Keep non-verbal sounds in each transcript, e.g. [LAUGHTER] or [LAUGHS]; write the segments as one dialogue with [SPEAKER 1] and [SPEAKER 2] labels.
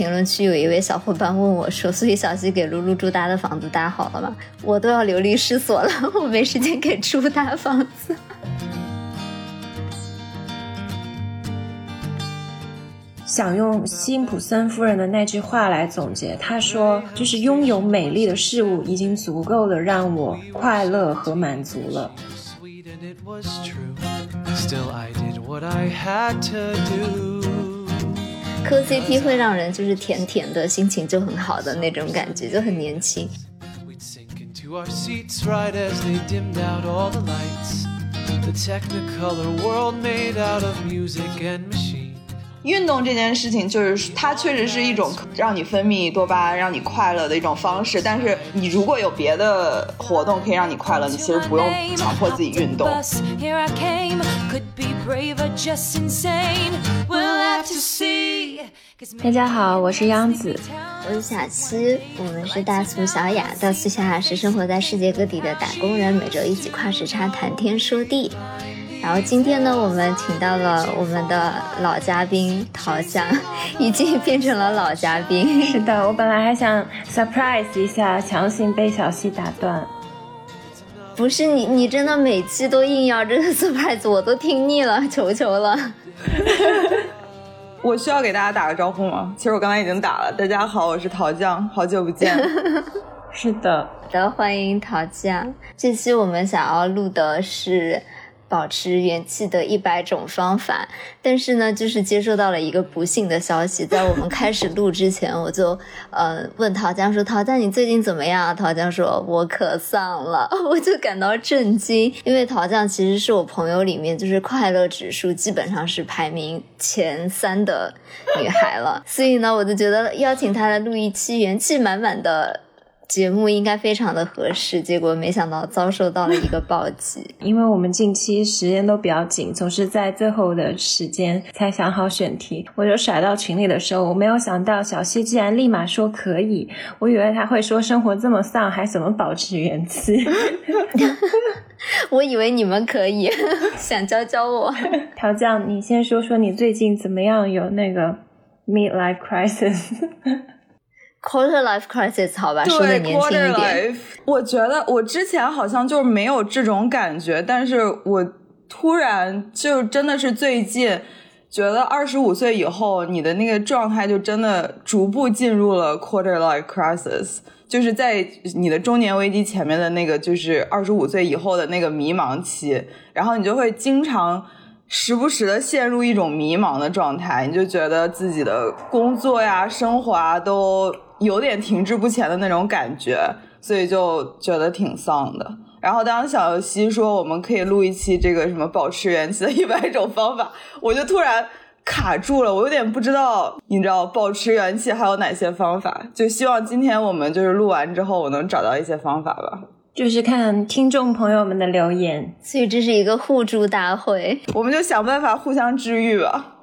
[SPEAKER 1] 评论区有一位小伙伴问我说：“所以小西给露露住搭的房子搭好了吗？”我都要流离失所了，[LAUGHS] 我没时间给猪搭房子。
[SPEAKER 2] 想用辛普森夫人的那句话来总结，她说：“就是拥有美丽的事物已经足够的让我快乐和满足了。”
[SPEAKER 1] 磕 CP 会让人就是甜甜的，心情就很好的那种感觉，就很年轻。
[SPEAKER 3] 运动这件事情，就是它确实是一种让你分泌多巴胺、让你快乐的一种方式。但是你如果有别的活动可以让你快乐，你其实不用强迫自己运动。
[SPEAKER 2] 大家好，我是央子，
[SPEAKER 1] 我是小七，我们是大苏小雅。大苏小雅是生活在世界各地的打工人，每周一起跨时差谈天说地。然后今天呢，我们请到了我们的老嘉宾陶酱，已经变成了老嘉宾。
[SPEAKER 2] 是的，我本来还想 surprise 一下，强行被小西打断。
[SPEAKER 1] 不是你，你真的每期都硬要这个 surprise，我都听腻了，求求了。[LAUGHS]
[SPEAKER 3] 我需要给大家打个招呼吗？其实我刚才已经打了。大家好，我是陶酱，好久不见。[LAUGHS]
[SPEAKER 2] 是的，好
[SPEAKER 1] 的欢迎陶酱。这期我们想要录的是。保持元气的一百种方法，但是呢，就是接收到了一个不幸的消息，在我们开始录之前，[LAUGHS] 我就呃问陶江说：“陶江，你最近怎么样？”陶江说：“我可丧了。[LAUGHS] ”我就感到震惊，因为陶江其实是我朋友里面就是快乐指数基本上是排名前三的女孩了，所以呢，我就觉得邀请她来录一期元气满满的。节目应该非常的合适，结果没想到遭受到了一个暴击。[LAUGHS]
[SPEAKER 2] 因为我们近期时间都比较紧，总是在最后的时间才想好选题。我就甩到群里的时候，我没有想到小西竟然立马说可以。我以为他会说生活这么丧，还怎么保持元气？[LAUGHS]
[SPEAKER 1] 我以为你们可以，[LAUGHS] 想教教我。
[SPEAKER 2] 调酱，你先说说你最近怎么样？有那个 midlife
[SPEAKER 1] crisis？Quarter life crisis，好吧，说的年轻一点。
[SPEAKER 3] 我觉得我之前好像就没有这种感觉，但是我突然就真的是最近觉得二十五岁以后，你的那个状态就真的逐步进入了 quarter life crisis，就是在你的中年危机前面的那个，就是二十五岁以后的那个迷茫期，然后你就会经常时不时的陷入一种迷茫的状态，你就觉得自己的工作呀、生活啊都。有点停滞不前的那种感觉，所以就觉得挺丧的。然后当小西说我们可以录一期这个什么保持元气的一百种方法，[LAUGHS] 我就突然卡住了，我有点不知道，你知道保持元气还有哪些方法？就希望今天我们就是录完之后，我能找到一些方法吧。
[SPEAKER 2] 就是看听众朋友们的留言，
[SPEAKER 1] 所以这是一个互助大会，
[SPEAKER 3] 我们就想办法互相治愈吧。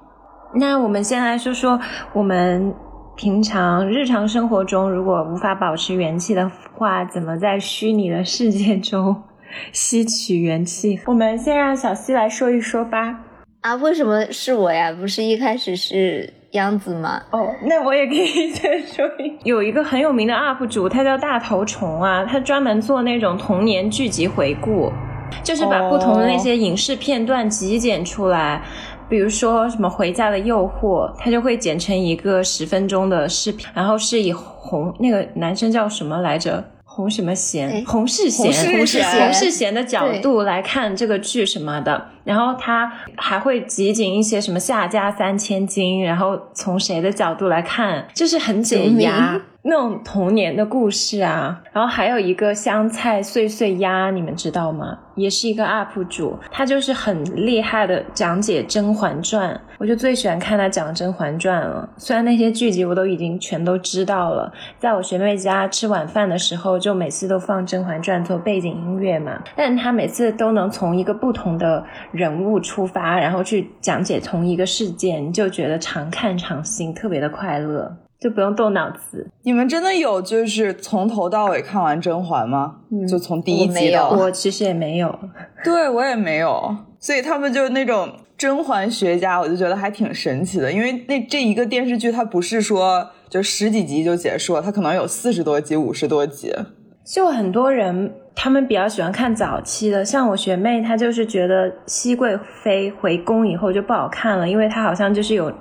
[SPEAKER 2] 那我们先来说说我们。平常日常生活中，如果无法保持元气的话，怎么在虚拟的世界中吸取元气？我们先让小西来说一说吧。
[SPEAKER 1] 啊，为什么是我呀？不是一开始是央子吗？
[SPEAKER 2] 哦，那我也可以再说一。[LAUGHS] 有一个很有名的 UP 主，他叫大头虫啊，他专门做那种童年剧集回顾，就是把不同的那些影视片段极简出来。比如说什么《回家的诱惑》，他就会剪成一个十分钟的视频，然后是以红那个男生叫什么来着？洪什么贤？洪世贤？洪世贤？洪世贤的角度来看这个剧什么的，然后他还会集锦一些什么夏家三千金，然后从谁的角度来看，就是很解压。那种童年的故事啊，然后还有一个香菜碎碎鸭，你们知道吗？也是一个 UP 主，他就是很厉害的讲解《甄嬛传》，我就最喜欢看他讲《甄嬛传》了。虽然那些剧集我都已经全都知道了，在我学妹家吃晚饭的时候，就每次都放《甄嬛传》做背景音乐嘛。但他每次都能从一个不同的人物出发，然后去讲解同一个事件，就觉得常看常新，特别的快乐。就不用动脑子。
[SPEAKER 3] 你们真的有就是从头到尾看完甄嬛吗？就从第一集
[SPEAKER 1] 到
[SPEAKER 2] 我其实也没有。[LAUGHS]
[SPEAKER 3] 对我也没有。所以他们就是那种甄嬛学家，我就觉得还挺神奇的。因为那这一个电视剧，它不是说就十几集就结束了，它可能有四十多集、五十多集。
[SPEAKER 2] 就很多人他们比较喜欢看早期的，像我学妹，她就是觉得熹贵妃回宫以后就不好看了，因为她好像就是有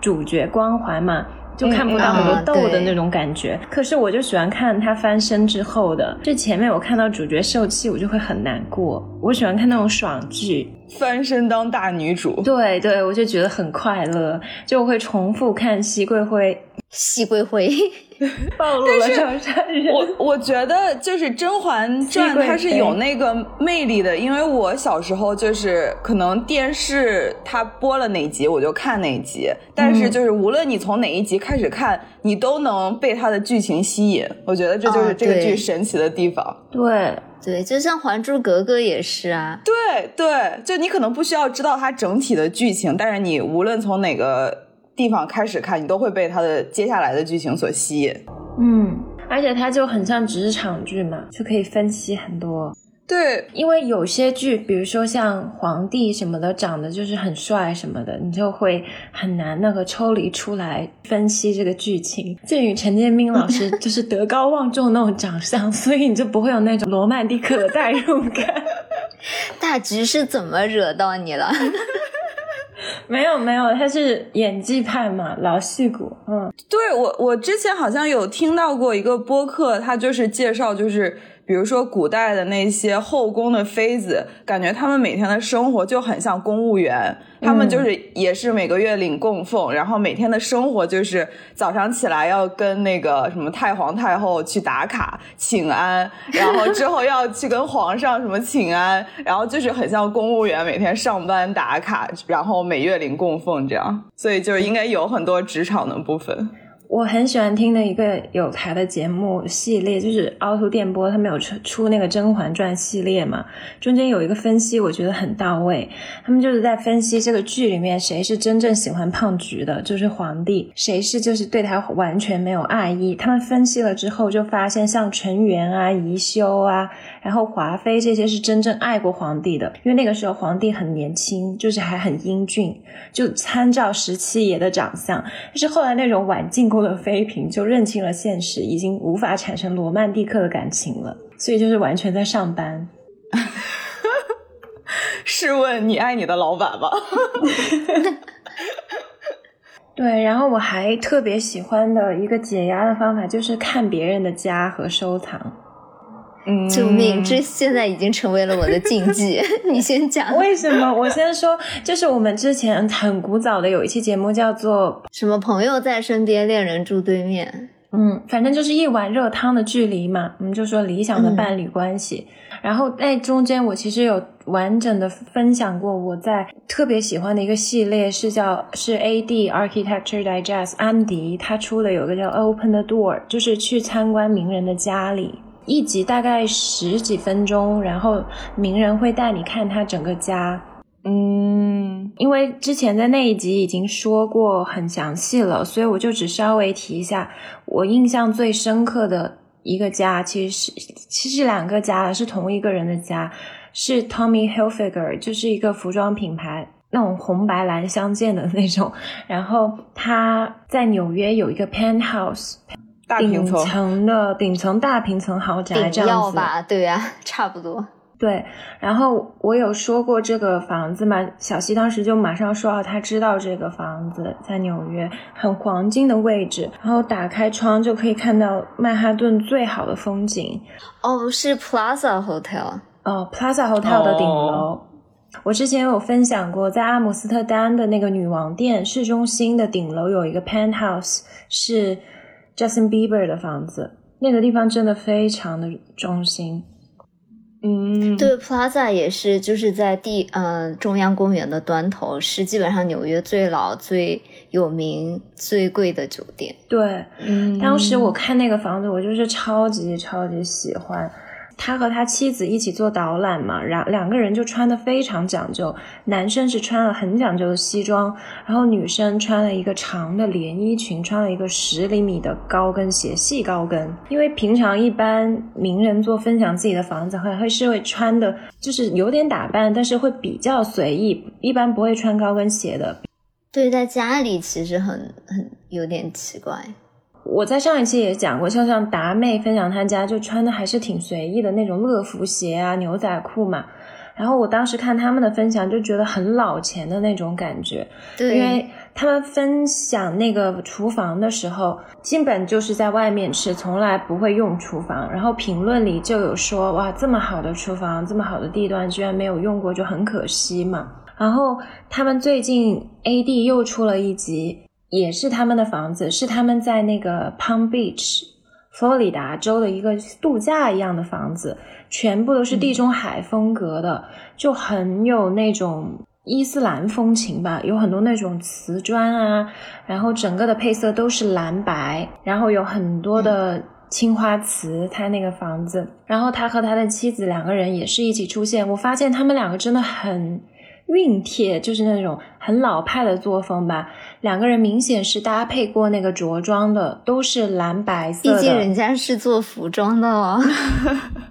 [SPEAKER 2] 主角光环嘛。就看不到很多痘的那种感觉，可是我就喜欢看他翻身之后的。就前面我看到主角受气，我就会很难过。我喜欢看那种爽剧，
[SPEAKER 3] 翻身当大女主。
[SPEAKER 2] 对对，我就觉得很快乐，就会重复看熹贵妃。
[SPEAKER 1] 熹贵妃 [LAUGHS]
[SPEAKER 2] 暴露了长沙人。
[SPEAKER 3] 我我觉得就是《甄嬛传》，它是有那个魅力的，因为我小时候就是可能电视它播了哪集我就看哪集，但是就是无论你从哪一集开始看，你都能被它的剧情吸引。我觉得这就是这个剧神奇的地方。
[SPEAKER 2] 对
[SPEAKER 1] 对，就像《还珠格格》也是啊。
[SPEAKER 3] 对对，就你可能不需要知道它整体的剧情，但是你无论从哪个。地方开始看，你都会被它的接下来的剧情所吸引。
[SPEAKER 2] 嗯，而且它就很像职场剧嘛，就可以分析很多。
[SPEAKER 3] 对，
[SPEAKER 2] 因为有些剧，比如说像皇帝什么的，长得就是很帅什么的，你就会很难那个抽离出来分析这个剧情。鉴于陈建斌老师就是德高望重那种长相，所以你就不会有那种罗曼蒂克的代入感。
[SPEAKER 1] 大橘是怎么惹到你了？
[SPEAKER 3] 没
[SPEAKER 2] 有没有，他是演技派嘛，老戏骨。嗯，
[SPEAKER 3] 对我我之前好像有听到过一个播客，他就是介绍就是。比如说古代的那些后宫的妃子，感觉他们每天的生活就很像公务员，他们就是也是每个月领供奉，然后每天的生活就是早上起来要跟那个什么太皇太后去打卡请安，然后之后要去跟皇上什么请安，然后就是很像公务员每天上班打卡，然后每月领供奉这样，所以就应该有很多职场的部分。
[SPEAKER 2] 我很喜欢听的一个有台的节目系列，就是凹凸电波，他们有出出那个《甄嬛传》系列嘛，中间有一个分析，我觉得很到位。他们就是在分析这个剧里面谁是真正喜欢胖菊的，就是皇帝；谁是就是对他完全没有爱意。他们分析了之后，就发现像纯元啊、宜修啊，然后华妃这些是真正爱过皇帝的，因为那个时候皇帝很年轻，就是还很英俊，就参照十七爷的长相。但是后来那种晚进宫。的妃嫔就认清了现实，已经无法产生罗曼蒂克的感情了，所以就是完全在上班。[LAUGHS]
[SPEAKER 3] 试问你爱你的老板吗？[LAUGHS]
[SPEAKER 2] 对，然后我还特别喜欢的一个解压的方法就是看别人的家和收藏。
[SPEAKER 1] 救命！这现在已经成为了我的禁忌。[LAUGHS] 你先讲
[SPEAKER 2] 为什么？我先说，就是我们之前很古早的有一期节目叫做
[SPEAKER 1] 什么“朋友在身边，恋人住对面”。
[SPEAKER 2] 嗯，反正就是一碗热汤的距离嘛。我们就说理想的伴侣关系。然后那中间我其实有完整的分享过我在特别喜欢的一个系列，是叫是 A D Architecture Digest 安迪他出的有个叫 Open the Door，就是去参观名人的家里。一集大概十几分钟，然后名人会带你看他整个家。
[SPEAKER 3] 嗯，
[SPEAKER 2] 因为之前在那一集已经说过很详细了，所以我就只稍微提一下。我印象最深刻的一个家，其实是其实两个家是同一个人的家，是 Tommy Hilfiger，就是一个服装品牌，那种红白蓝相间的那种。然后他在纽约有一个 penthouse。顶层的顶层大平层豪宅这样子
[SPEAKER 1] 吧，对呀，[LAUGHS] 差不多。
[SPEAKER 2] 对，然后我有说过这个房子嘛，小西当时就马上说，他知道这个房子在纽约很黄金的位置，然后打开窗就可以看到曼哈顿最好的风景。
[SPEAKER 1] 哦，是 Plaza Hotel。
[SPEAKER 2] 哦，Plaza Hotel 的顶楼。我之前有分享过，在阿姆斯特丹的那个女王殿市中心的顶楼有一个 penthouse 是。Justin Bieber 的房子，那个地方真的非常的中心。
[SPEAKER 3] 嗯，
[SPEAKER 1] 对，Plaza 也是，就是在地呃中央公园的端头，是基本上纽约最老、最有名、最贵的酒店。
[SPEAKER 2] 对，嗯，当时我看那个房子，我就是超级超级喜欢。他和他妻子一起做导览嘛，然两个人就穿的非常讲究，男生是穿了很讲究的西装，然后女生穿了一个长的连衣裙，穿了一个十厘米的高跟鞋，细高跟。因为平常一般名人做分享自己的房子，会会是会穿的，就是有点打扮，但是会比较随意，一般不会穿高跟鞋的。
[SPEAKER 1] 对，在家里其实很很有点奇怪。
[SPEAKER 2] 我在上一期也讲过，像像达妹分享她家就穿的还是挺随意的那种乐福鞋啊、牛仔裤嘛。然后我当时看他们的分享，就觉得很老钱的那种感觉。
[SPEAKER 1] 对，
[SPEAKER 2] 因为他们分享那个厨房的时候，基本就是在外面吃，从来不会用厨房。然后评论里就有说，哇，这么好的厨房，这么好的地段，居然没有用过，就很可惜嘛。然后他们最近 A D 又出了一集。也是他们的房子，是他们在那个 Palm Beach，佛罗里达州的一个度假一样的房子，全部都是地中海风格的，就很有那种伊斯兰风情吧，有很多那种瓷砖啊，然后整个的配色都是蓝白，然后有很多的青花瓷，他那个房子，然后他和他的妻子两个人也是一起出现，我发现他们两个真的很。熨帖就是那种很老派的作风吧，两个人明显是搭配过那个着装的，都是蓝白色
[SPEAKER 1] 的。毕竟人家是做服装的哦，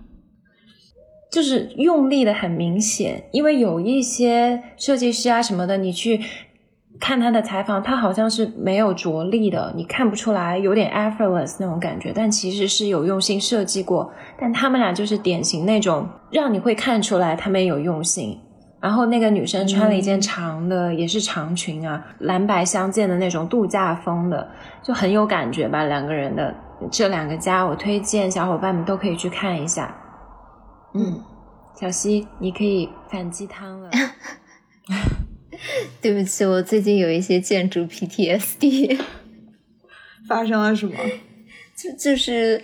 [SPEAKER 1] [LAUGHS]
[SPEAKER 2] 就是用力的很明显。因为有一些设计师啊什么的，你去看他的采访，他好像是没有着力的，你看不出来，有点 effortless 那种感觉，但其实是有用心设计过。但他们俩就是典型那种让你会看出来他们有用心。然后那个女生穿了一件长的，也是长裙啊，蓝白相间的那种度假风的，就很有感觉吧。两个人的这两个家，我推荐小伙伴们都可以去看一下。嗯，小溪，你可以反鸡汤了。[LAUGHS]
[SPEAKER 1] 对不起，我最近有一些建筑 PTSD。[LAUGHS]
[SPEAKER 3] 发生了什么？[LAUGHS]
[SPEAKER 1] 就就是，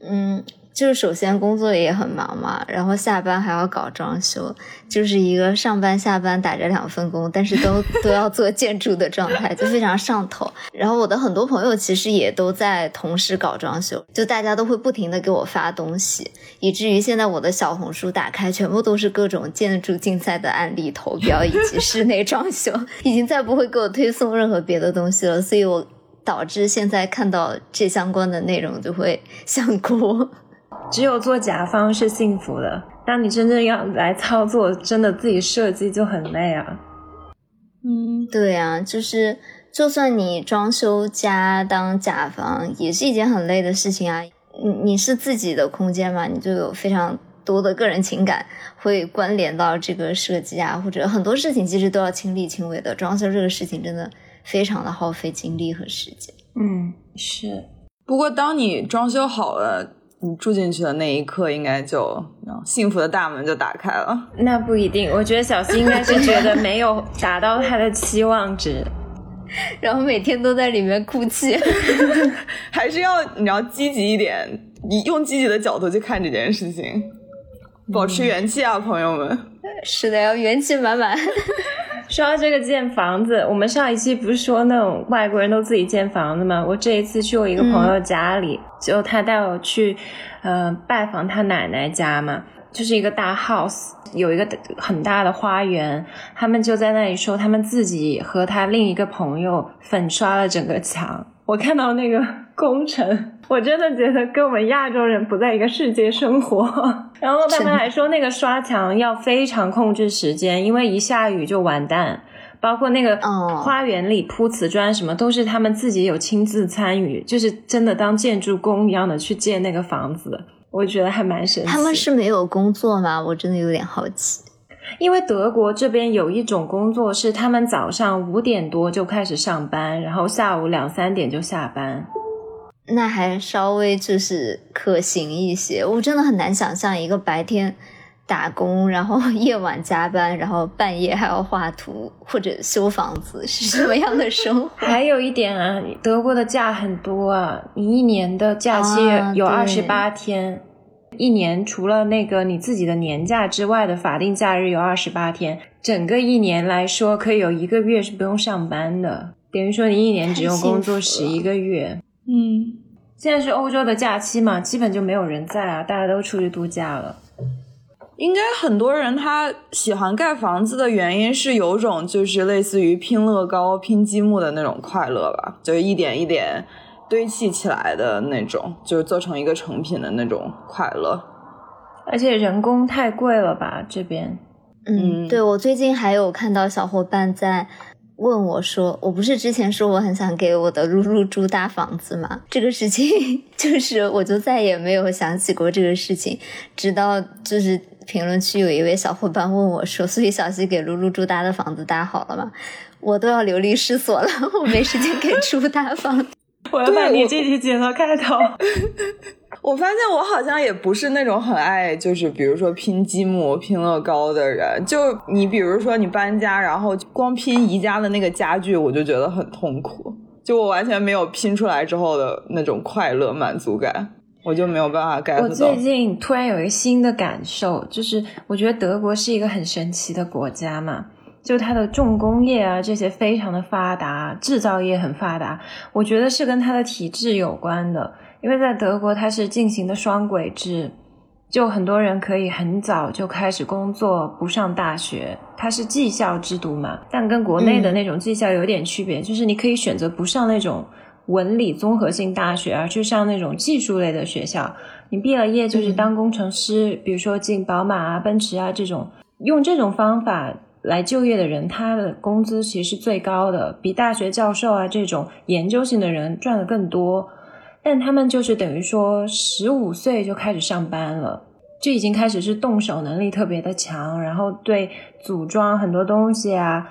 [SPEAKER 1] 嗯。就是首先工作也很忙嘛，然后下班还要搞装修，就是一个上班下班打着两份工，但是都 [LAUGHS] 都要做建筑的状态，就非常上头。然后我的很多朋友其实也都在同时搞装修，就大家都会不停的给我发东西，以至于现在我的小红书打开全部都是各种建筑竞赛的案例投标以及室内装修，[LAUGHS] 已经再不会给我推送任何别的东西了，所以我导致现在看到这相关的内容就会想哭。
[SPEAKER 2] 只有做甲方是幸福的，当你真正要来操作，真的自己设计就很累啊。
[SPEAKER 1] 嗯，对啊，就是就算你装修家当甲方，也是一件很累的事情啊。你你是自己的空间嘛，你就有非常多的个人情感会关联到这个设计啊，或者很多事情其实都要亲力亲为的。装修这个事情真的非常的耗费精力和时间。
[SPEAKER 2] 嗯，是。
[SPEAKER 3] 不过当你装修好了。你住进去的那一刻，应该就幸福的大门就打开了。
[SPEAKER 2] 那不一定，我觉得小新应该是觉得没有达到他的期望值，[LAUGHS]
[SPEAKER 1] 然后每天都在里面哭泣。[LAUGHS]
[SPEAKER 3] 还是要你要积极一点，你用积极的角度去看这件事情，保持元气啊，朋友们。
[SPEAKER 1] 是的，要元气满满。
[SPEAKER 2] 说到这个建房子，我们上一期不是说那种外国人都自己建房子吗？我这一次去我一个朋友家里，就他带我去，呃，拜访他奶奶家嘛，就是一个大 house，有一个很大的花园，他们就在那里说他们自己和他另一个朋友粉刷了整个墙。我看到那个工程，我真的觉得跟我们亚洲人不在一个世界生活。然后他们还说，那个刷墙要非常控制时间，因为一下雨就完蛋。包括那个花园里铺瓷砖什么，都是他们自己有亲自参与，就是真的当建筑工一样的去建那个房子。我觉得还蛮神奇。
[SPEAKER 1] 他们是没有工作吗？我真的有点好奇。
[SPEAKER 2] 因为德国这边有一种工作是，他们早上五点多就开始上班，然后下午两三点就下班，
[SPEAKER 1] 那还稍微就是可行一些。我真的很难想象一个白天打工，然后 [LAUGHS] 夜晚加班，然后半夜还要画图或者修房子是什么样的生活。[LAUGHS]
[SPEAKER 2] 还有一点啊，德国的假很多啊，你一年的假期有二十八天。一年除了那个你自己的年假之外的法定假日有二十八天，整个一年来说可以有一个月是不用上班的，等于说你一年只用工作十一个月。
[SPEAKER 3] 嗯，
[SPEAKER 2] 现在是欧洲的假期嘛，基本就没有人在啊，大家都出去度假了。
[SPEAKER 3] 应该很多人他喜欢盖房子的原因是有种就是类似于拼乐高、拼积木的那种快乐吧，就是一点一点堆砌起来的那种，就是做成一个成品的那种快乐。
[SPEAKER 2] 而且人工太贵了吧，这边。
[SPEAKER 1] 嗯，对我最近还有看到小伙伴在问我说，我不是之前说我很想给我的露露住大房子吗？[LAUGHS] 这个事情就是我就再也没有想起过这个事情，直到就是评论区有一位小伙伴问我说，所以小西给露露住搭的房子搭好了吗？我都要流离失所了，我没时间给猪搭房。[LAUGHS]
[SPEAKER 2] 我要把你这期剪到开头。[LAUGHS]
[SPEAKER 3] 我发现我好像也不是那种很爱，就是比如说拼积木、拼乐高的人。就你比如说你搬家，然后光拼宜家的那个家具，我就觉得很痛苦。就我完全没有拼出来之后的那种快乐满足感，我就没有办法 get
[SPEAKER 2] 我最近突然有一个新的感受，就是我觉得德国是一个很神奇的国家嘛，就它的重工业啊这些非常的发达，制造业很发达，我觉得是跟它的体制有关的。因为在德国，它是进行的双轨制，就很多人可以很早就开始工作，不上大学，它是技校制度嘛。但跟国内的那种技校有点区别，就是你可以选择不上那种文理综合性大学，而去上那种技术类的学校。你毕了业就是当工程师，比如说进宝马啊、奔驰啊这种，用这种方法来就业的人，他的工资其实是最高的，比大学教授啊这种研究型的人赚的更多。但他们就是等于说，十五岁就开始上班了，就已经开始是动手能力特别的强，然后对组装很多东西啊，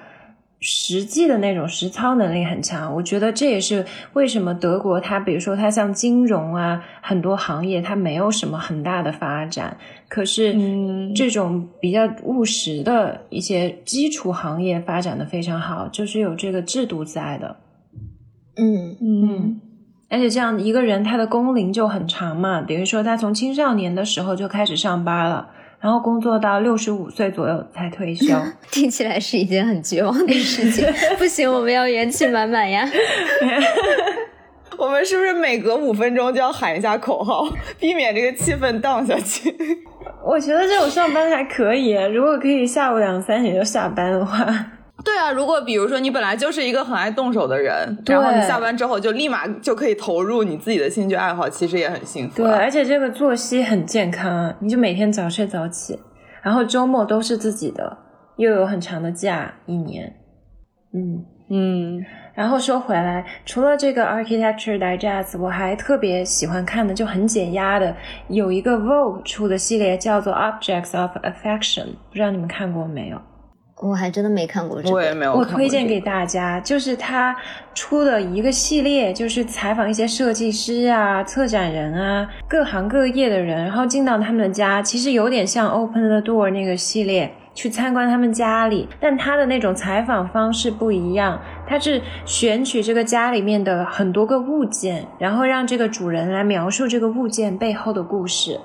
[SPEAKER 2] 实际的那种实操能力很强。我觉得这也是为什么德国它，比如说它像金融啊，很多行业它没有什么很大的发展，可是这种比较务实的一些基础行业发展的非常好，就是有这个制度在的。
[SPEAKER 1] 嗯
[SPEAKER 2] 嗯。而且这样一个人，他的工龄就很长嘛，等于说他从青少年的时候就开始上班了，然后工作到六十五岁左右才退休。[LAUGHS]
[SPEAKER 1] 听起来是一件很绝望的事情。[LAUGHS] 不行，我们要元气满满呀！[LAUGHS]
[SPEAKER 3] 我们是不是每隔五分钟就要喊一下口号，避免这个气氛荡下去？
[SPEAKER 2] 我觉得这种上班还可以，如果可以下午两三点就下班的话。
[SPEAKER 3] 对啊，如果比如说你本来就是一个很爱动手的人，然后你下班之后就立马就可以投入你自己的兴趣爱好，其实也很幸福。
[SPEAKER 2] 对，而且这个作息很健康，你就每天早睡早起，然后周末都是自己的，又有很长的假，一年。嗯
[SPEAKER 3] 嗯。
[SPEAKER 2] 然后说回来，除了这个 Architecture Digest，我还特别喜欢看的，就很解压的，有一个 Vogue 出的系列叫做 Objects of Affection，不知道你们看过没有？
[SPEAKER 1] 我还真的没看过这
[SPEAKER 3] 个，我也没有。
[SPEAKER 2] 我推荐给大家，就是他出的一个系列，就是采访一些设计师啊、策展人啊、各行各业的人，然后进到他们的家，其实有点像 Open the Door 那个系列，去参观他们家里。但他的那种采访方式不一样，他是选取这个家里面的很多个物件，然后让这个主人来描述这个物件背后的故事。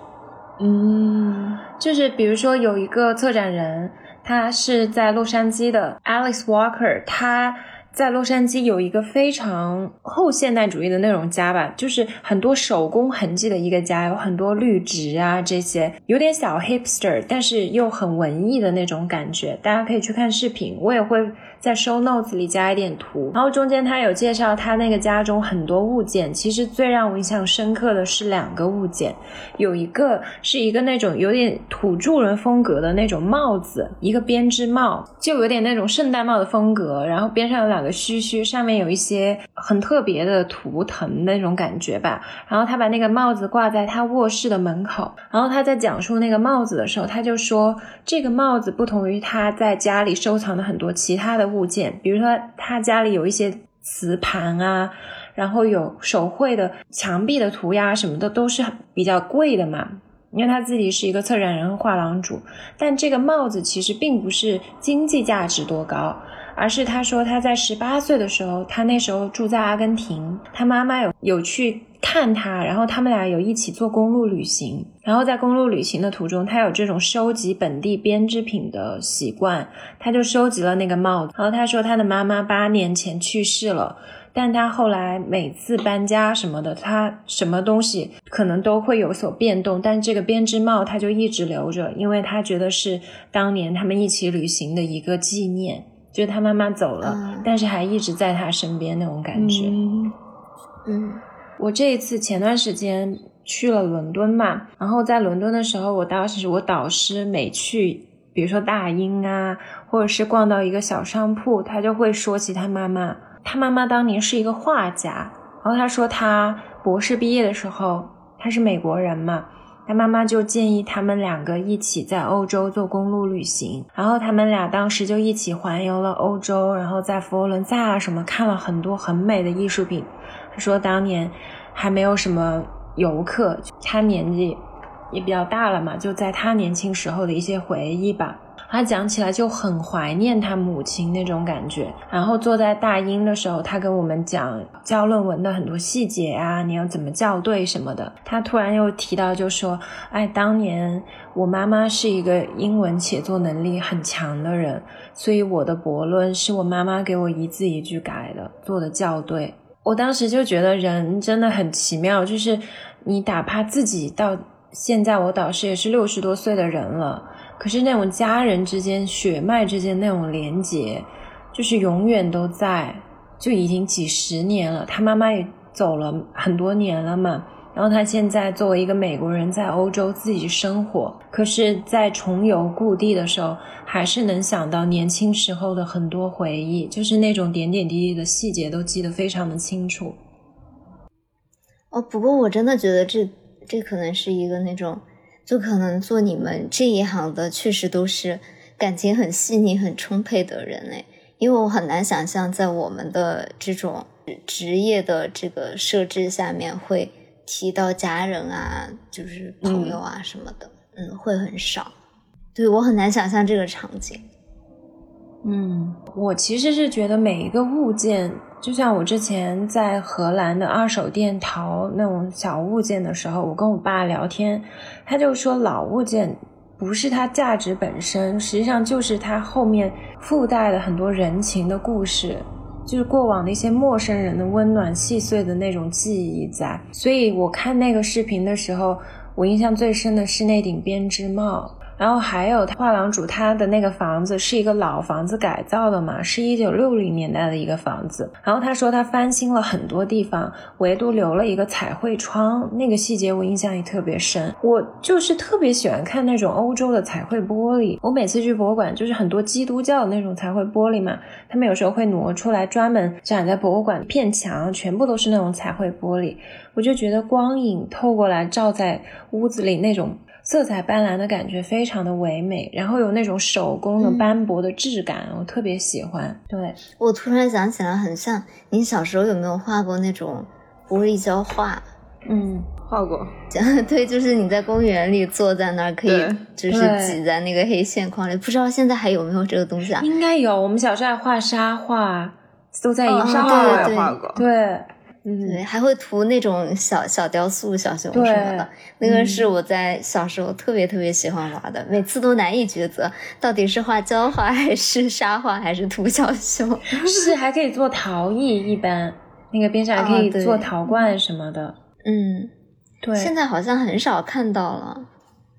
[SPEAKER 3] 嗯，
[SPEAKER 2] 就是比如说有一个策展人。他是在洛杉矶的 Alex Walker，他在洛杉矶有一个非常后现代主义的那种家吧，就是很多手工痕迹的一个家，有很多绿植啊这些，有点小 hipster，但是又很文艺的那种感觉。大家可以去看视频，我也会。在 show notes 里加一点图，然后中间他有介绍他那个家中很多物件。其实最让我印象深刻的是两个物件，有一个是一个那种有点土著人风格的那种帽子，一个编织帽，就有点那种圣诞帽的风格。然后边上有两个须须，上面有一些很特别的图腾那种感觉吧。然后他把那个帽子挂在他卧室的门口。然后他在讲述那个帽子的时候，他就说这个帽子不同于他在家里收藏的很多其他的。物件，比如说他家里有一些瓷盘啊，然后有手绘的墙壁的涂鸦什么的，都是比较贵的嘛。因为他自己是一个策展人和画廊主，但这个帽子其实并不是经济价值多高，而是他说他在十八岁的时候，他那时候住在阿根廷，他妈妈有有去看他，然后他们俩有一起做公路旅行，然后在公路旅行的途中，他有这种收集本地编织品的习惯，他就收集了那个帽子，然后他说他的妈妈八年前去世了。但他后来每次搬家什么的，他什么东西可能都会有所变动，但这个编织帽他就一直留着，因为他觉得是当年他们一起旅行的一个纪念，就是他妈妈走了，但是还一直在他身边那种感觉。
[SPEAKER 1] 嗯，
[SPEAKER 2] 我这一次前段时间去了伦敦嘛，然后在伦敦的时候，我当时我导师每去，比如说大英啊，或者是逛到一个小商铺，他就会说起他妈妈。他妈妈当年是一个画家，然后他说他博士毕业的时候，他是美国人嘛，他妈妈就建议他们两个一起在欧洲做公路旅行，然后他们俩当时就一起环游了欧洲，然后在佛罗伦萨啊什么看了很多很美的艺术品。他说当年还没有什么游客，他年纪也比较大了嘛，就在他年轻时候的一些回忆吧。他讲起来就很怀念他母亲那种感觉。然后坐在大英的时候，他跟我们讲教论文的很多细节啊，你要怎么校对什么的。他突然又提到，就说：“哎，当年我妈妈是一个英文写作能力很强的人，所以我的博论是我妈妈给我一字一句改的，做的校对。”我当时就觉得人真的很奇妙，就是你哪怕自己到现在，我导师也是六十多岁的人了。可是那种家人之间血脉之间那种连结，就是永远都在，就已经几十年了。他妈妈也走了很多年了嘛，然后他现在作为一个美国人在欧洲自己生活，可是，在重游故地的时候，还是能想到年轻时候的很多回忆，就是那种点点滴滴的细节都记得非常的清楚。
[SPEAKER 1] 哦，不过我真的觉得这这可能是一个那种。就可能做你们这一行的，确实都是感情很细腻、很充沛的人嘞。因为我很难想象，在我们的这种职业的这个设置下面，会提到家人啊，就是朋友啊什么的，嗯，会很少。对我很难想象这个场景。
[SPEAKER 2] 嗯，我其实是觉得每一个物件。就像我之前在荷兰的二手店淘那种小物件的时候，我跟我爸聊天，他就说老物件不是它价值本身，实际上就是它后面附带的很多人情的故事，就是过往的一些陌生人的温暖细碎的那种记忆在。所以我看那个视频的时候，我印象最深的是那顶编织帽。然后还有画廊主他的那个房子是一个老房子改造的嘛，是一九六零年代的一个房子。然后他说他翻新了很多地方，唯独留了一个彩绘窗，那个细节我印象也特别深。我就是特别喜欢看那种欧洲的彩绘玻璃。我每次去博物馆，就是很多基督教的那种彩绘玻璃嘛，他们有时候会挪出来专门展在博物馆，片墙全部都是那种彩绘玻璃。我就觉得光影透过来照在屋子里那种。色彩斑斓的感觉非常的唯美，然后有那种手工的斑驳的质感，我特别喜欢。对
[SPEAKER 1] 我突然想起来，很像你小时候有没有画过那种玻璃胶画？
[SPEAKER 3] 嗯，画过。[LAUGHS]
[SPEAKER 1] 对，就是你在公园里坐在那儿，可以就是挤在那个黑线框里。不知道现在还有没有这个东西啊？
[SPEAKER 2] 应该有，我们小时候还画沙画，都在一
[SPEAKER 3] 沙画也画过。
[SPEAKER 2] 对。
[SPEAKER 1] 对，还会涂那种小小雕塑、小熊什么的。那个是我在小时候特别特别喜欢玩的，每次都难以抉择，到底是画胶画还是沙画还是涂小熊。
[SPEAKER 2] 是还可以做陶艺，一般那个边上还可以做陶罐什么的。
[SPEAKER 1] 嗯，
[SPEAKER 2] 对，
[SPEAKER 1] 现在好像很少看到了。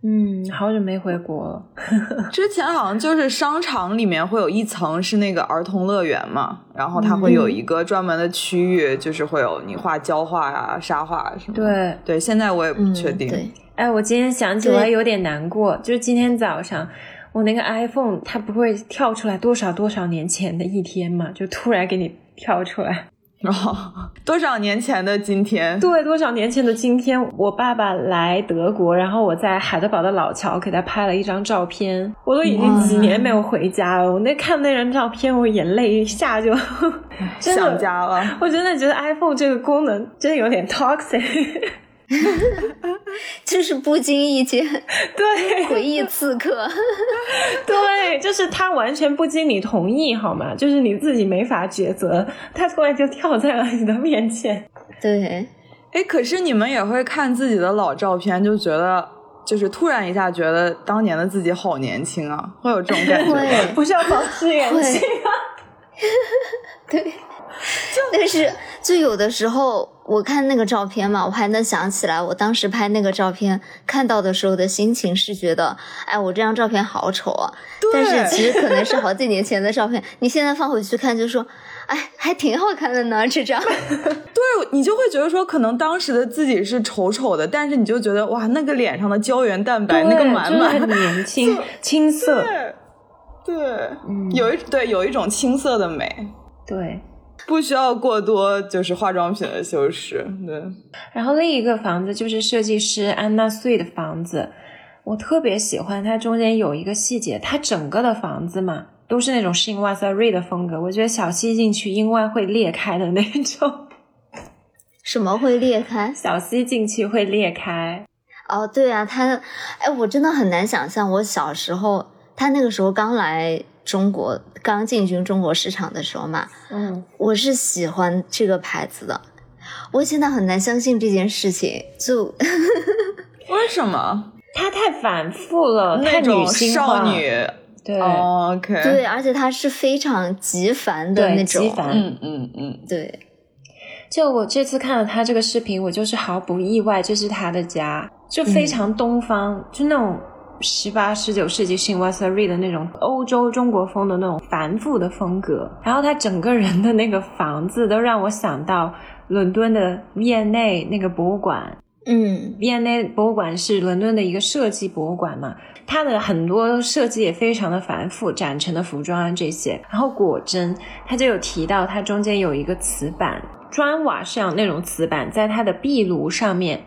[SPEAKER 2] 嗯，好久没回国了。[LAUGHS]
[SPEAKER 3] 之前好像就是商场里面会有一层是那个儿童乐园嘛，然后它会有一个专门的区域，就是会有你画胶画啊、沙画什么。
[SPEAKER 2] 对
[SPEAKER 3] 对，现在我也不确定。
[SPEAKER 2] 哎，我今天想起来有点难过，就是今天早上我那个 iPhone 它不会跳出来多少多少年前的一天嘛，就突然给你跳出来。[LAUGHS]
[SPEAKER 3] 哦，多少年前的今天？
[SPEAKER 2] 对，多少年前的今天，我爸爸来德国，然后我在海德堡的老桥给他拍了一张照片。我都已经几年没有回家了，我那看那张照片，我眼泪一下就
[SPEAKER 3] 想家了。[LAUGHS]
[SPEAKER 2] 我真的觉得 iPhone 这个功能真的有点 toxic。[LAUGHS]
[SPEAKER 1] 就是不经意间
[SPEAKER 2] 对 [LAUGHS]
[SPEAKER 1] 回忆刺客。[LAUGHS]
[SPEAKER 2] 对，就是他完全不经你同意，好吗？就是你自己没法抉择，他突然就跳在了你的面前。
[SPEAKER 1] 对，
[SPEAKER 3] 哎，可是你们也会看自己的老照片，就觉得就是突然一下觉得当年的自己好年轻啊，会有这种感觉
[SPEAKER 2] 不是要保持元气啊？
[SPEAKER 1] 对，[LAUGHS] 但是就有的时候，我看那个照片嘛，我还能想起来，我当时拍那个照片看到的时候的心情是觉得，哎，我这张照片好丑啊。但是其实可能是好几年前的照片，你现在放回去看，就说，哎，还挺好看的呢，这张。[LAUGHS]
[SPEAKER 3] 对你就会觉得说，可能当时的自己是丑丑的，但是你就觉得哇，那个脸上的胶原蛋白，那个满满 [LAUGHS]
[SPEAKER 2] 年轻、青涩。
[SPEAKER 3] 对，对，有一对有一种青涩的美，
[SPEAKER 2] 对。
[SPEAKER 3] 不需要过多就是化妆品的修饰。对，
[SPEAKER 2] 然后另一个房子就是设计师安娜穗的房子，我特别喜欢它中间有一个细节，它整个的房子嘛都是那种 a s a r i 的风格，我觉得小溪进去应该会裂开的那种。
[SPEAKER 1] 什么会裂开？
[SPEAKER 2] 小溪进去会裂开。
[SPEAKER 1] 哦，对啊，他，哎，我真的很难想象，我小时候，他那个时候刚来中国，刚进军中国市场的时候嘛，
[SPEAKER 2] 嗯，
[SPEAKER 1] 我是喜欢这个牌子的。我现在很难相信这件事情，就 [LAUGHS]
[SPEAKER 3] 为什么？
[SPEAKER 2] 它太反复了，太女
[SPEAKER 3] 那种
[SPEAKER 2] 性化。
[SPEAKER 3] 少女。
[SPEAKER 2] 对、
[SPEAKER 3] 哦？OK，
[SPEAKER 1] 对，而且它是非常极繁的那种，
[SPEAKER 2] 极繁。
[SPEAKER 3] 嗯嗯嗯，
[SPEAKER 1] 对，
[SPEAKER 2] 就我这次看了他这个视频，我就是毫不意外，这是他的家，就非常东方，就那种十八、十九世纪 n w a s 的那种欧洲中国风的那种繁复的风格。然后他整个人的那个房子都让我想到伦敦的 V&A 那个博物馆。
[SPEAKER 1] 嗯
[SPEAKER 2] V&A 博物馆是伦敦的一个设计博物馆嘛，它的很多设计也非常的繁复，展陈的服装啊这些。然后果真，他就有提到它中间有一个瓷板，砖瓦上那种瓷板，在它的壁炉上面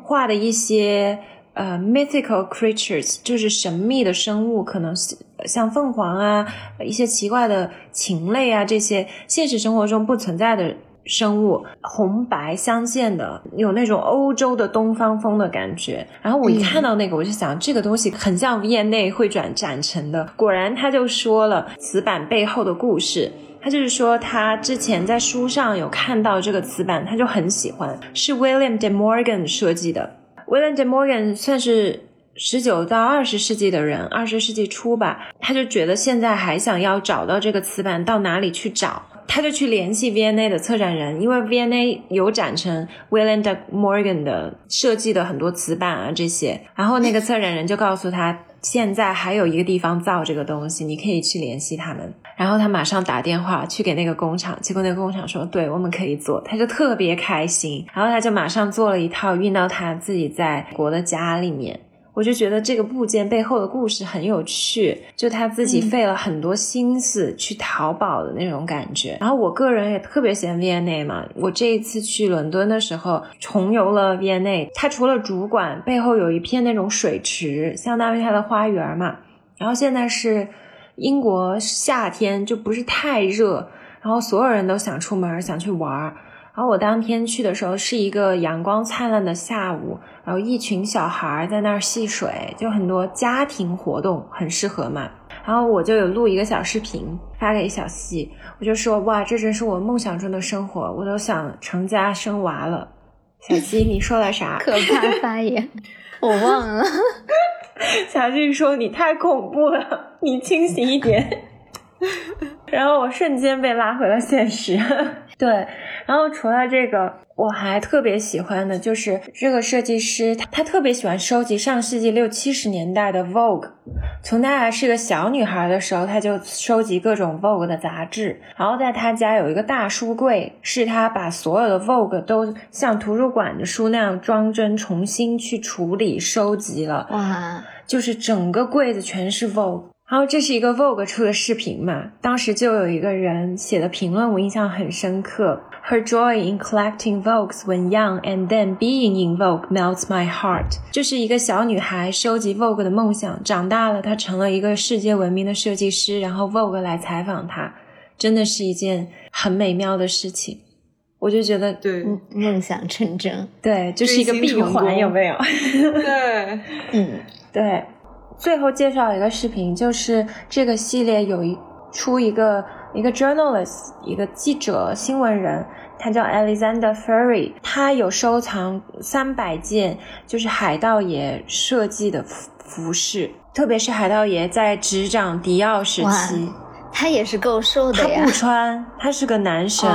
[SPEAKER 2] 画的一些呃 mythical creatures，就是神秘的生物，可能是像凤凰啊，一些奇怪的禽类啊这些现实生活中不存在的。生物红白相间的，有那种欧洲的东方风的感觉。然后我一看到那个，我就想这个东西很像业内会转展成的。果然，他就说了瓷板背后的故事。他就是说，他之前在书上有看到这个瓷板，他就很喜欢，是 William de Morgan 设计的。William de Morgan 算是十九到二十世纪的人，二十世纪初吧，他就觉得现在还想要找到这个瓷板，到哪里去找？他就去联系 V&A 的策展人，因为 V&A 有展成 William de Morgan 的设计的很多瓷板啊这些，然后那个策展人就告诉他，现在还有一个地方造这个东西，你可以去联系他们。然后他马上打电话去给那个工厂，结果那个工厂说，对，我们可以做，他就特别开心，然后他就马上做了一套运到他自己在国的家里面。我就觉得这个部件背后的故事很有趣，就他自己费了很多心思去淘宝的那种感觉。然后我个人也特别喜欢 V&A 嘛，我这一次去伦敦的时候重游了 V&A，它除了主馆背后有一片那种水池，相当于它的花园嘛。然后现在是英国夏天，就不是太热，然后所有人都想出门想去玩儿。然后我当天去的时候是一个阳光灿烂的下午，然后一群小孩在那儿戏水，就很多家庭活动很适合嘛。然后我就有录一个小视频发给小溪，我就说哇，这真是我梦想中的生活，我都想成家生娃了。小溪，你说了啥？
[SPEAKER 1] 可怕发言，我忘了。
[SPEAKER 2] 小溪说你太恐怖了，你清醒一点。[LAUGHS] 然后我瞬间被拉回了现实。[LAUGHS] 对，然后除了这个，我还特别喜欢的就是这个设计师，他他特别喜欢收集上世纪六七十年代的 Vogue。从他还是个小女孩的时候，她就收集各种 Vogue 的杂志。然后在她家有一个大书柜，是她把所有的 Vogue 都像图书馆的书那样装帧，重新去处理收集了。
[SPEAKER 1] 哇，
[SPEAKER 2] 就是整个柜子全是 Vogue。然后这是一个 Vogue 出的视频嘛，当时就有一个人写的评论，我印象很深刻。Her joy in collecting Vogues when young and then being in Vogue melts my heart。就是一个小女孩收集 Vogue 的梦想，长大了她成了一个世界闻名的设计师，然后 Vogue 来采访她，真的是一件很美妙的事情。我就觉得
[SPEAKER 3] 对，
[SPEAKER 1] 梦想成真，
[SPEAKER 2] 对，就是一个闭环，有没有？[LAUGHS]
[SPEAKER 3] 对，
[SPEAKER 1] 嗯，
[SPEAKER 2] 对。最后介绍一个视频，就是这个系列有一出一个一个 journalist，一个记者新闻人，他叫 Alexander Ferry，他有收藏三百件就是海盗爷设计的服服饰，特别是海盗爷在执掌迪奥时期，
[SPEAKER 1] 他也是够瘦的
[SPEAKER 2] 呀。他不穿，他是个男神，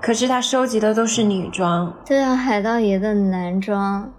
[SPEAKER 2] 可是他收集的都是女装。
[SPEAKER 1] 对啊，海盗爷的男装。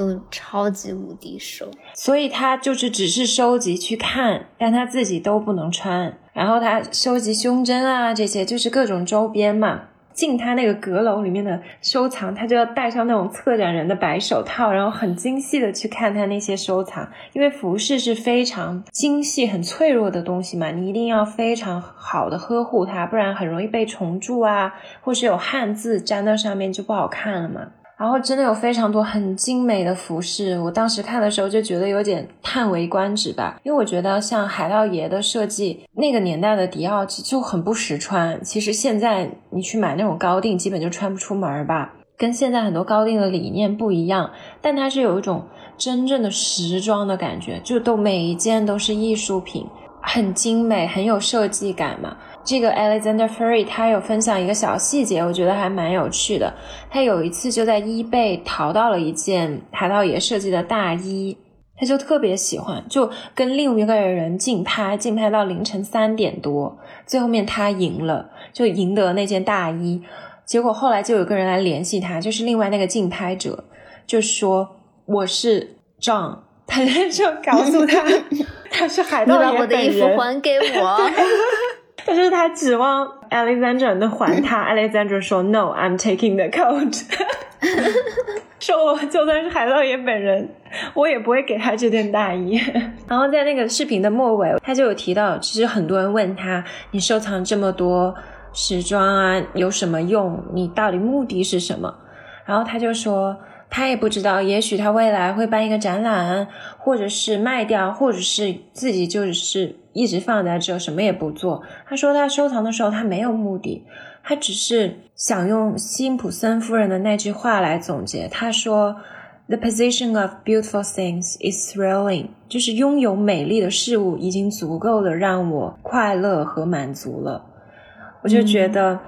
[SPEAKER 1] 都超级无敌瘦，
[SPEAKER 2] 所以他就是只是收集去看，但他自己都不能穿。然后他收集胸针啊，这些就是各种周边嘛。进他那个阁楼里面的收藏，他就要戴上那种策展人的白手套，然后很精细的去看他那些收藏。因为服饰是非常精细、很脆弱的东西嘛，你一定要非常好的呵护它，不然很容易被虫蛀啊，或是有汗渍粘到上面就不好看了嘛。然后真的有非常多很精美的服饰，我当时看的时候就觉得有点叹为观止吧，因为我觉得像海盗爷的设计，那个年代的迪奥就很不实穿。其实现在你去买那种高定，基本就穿不出门吧，跟现在很多高定的理念不一样。但它是有一种真正的时装的感觉，就都每一件都是艺术品，很精美，很有设计感嘛。这个 Alexander Furry 他有分享一个小细节，我觉得还蛮有趣的。他有一次就在 eBay 淘到了一件海盗爷设计的大衣，他就特别喜欢，就跟另一个人竞拍，竞拍到凌晨三点多，最后面他赢了，就赢得那件大衣。结果后来就有个人来联系他，就是另外那个竞拍者，就说我是 John，他就 [LAUGHS] 告诉他 [LAUGHS] 他是海盗爷
[SPEAKER 1] 把我的衣服还给我。[LAUGHS]
[SPEAKER 2] 但是他指望 Alexander 能还他，Alexander 说 No, I'm taking the coat。[LAUGHS] 说我就算是海盗爷本人，我也不会给他这件大衣。[LAUGHS] 然后在那个视频的末尾，他就有提到，其实很多人问他，你收藏这么多时装啊，有什么用？你到底目的是什么？然后他就说。他也不知道，也许他未来会办一个展览，或者是卖掉，或者是自己就是一直放在这，什么也不做。他说他收藏的时候他没有目的，他只是想用辛普森夫人的那句话来总结。他说：“The position of beautiful things is thrilling。”就是拥有美丽的事物已经足够的让我快乐和满足了。我就觉得，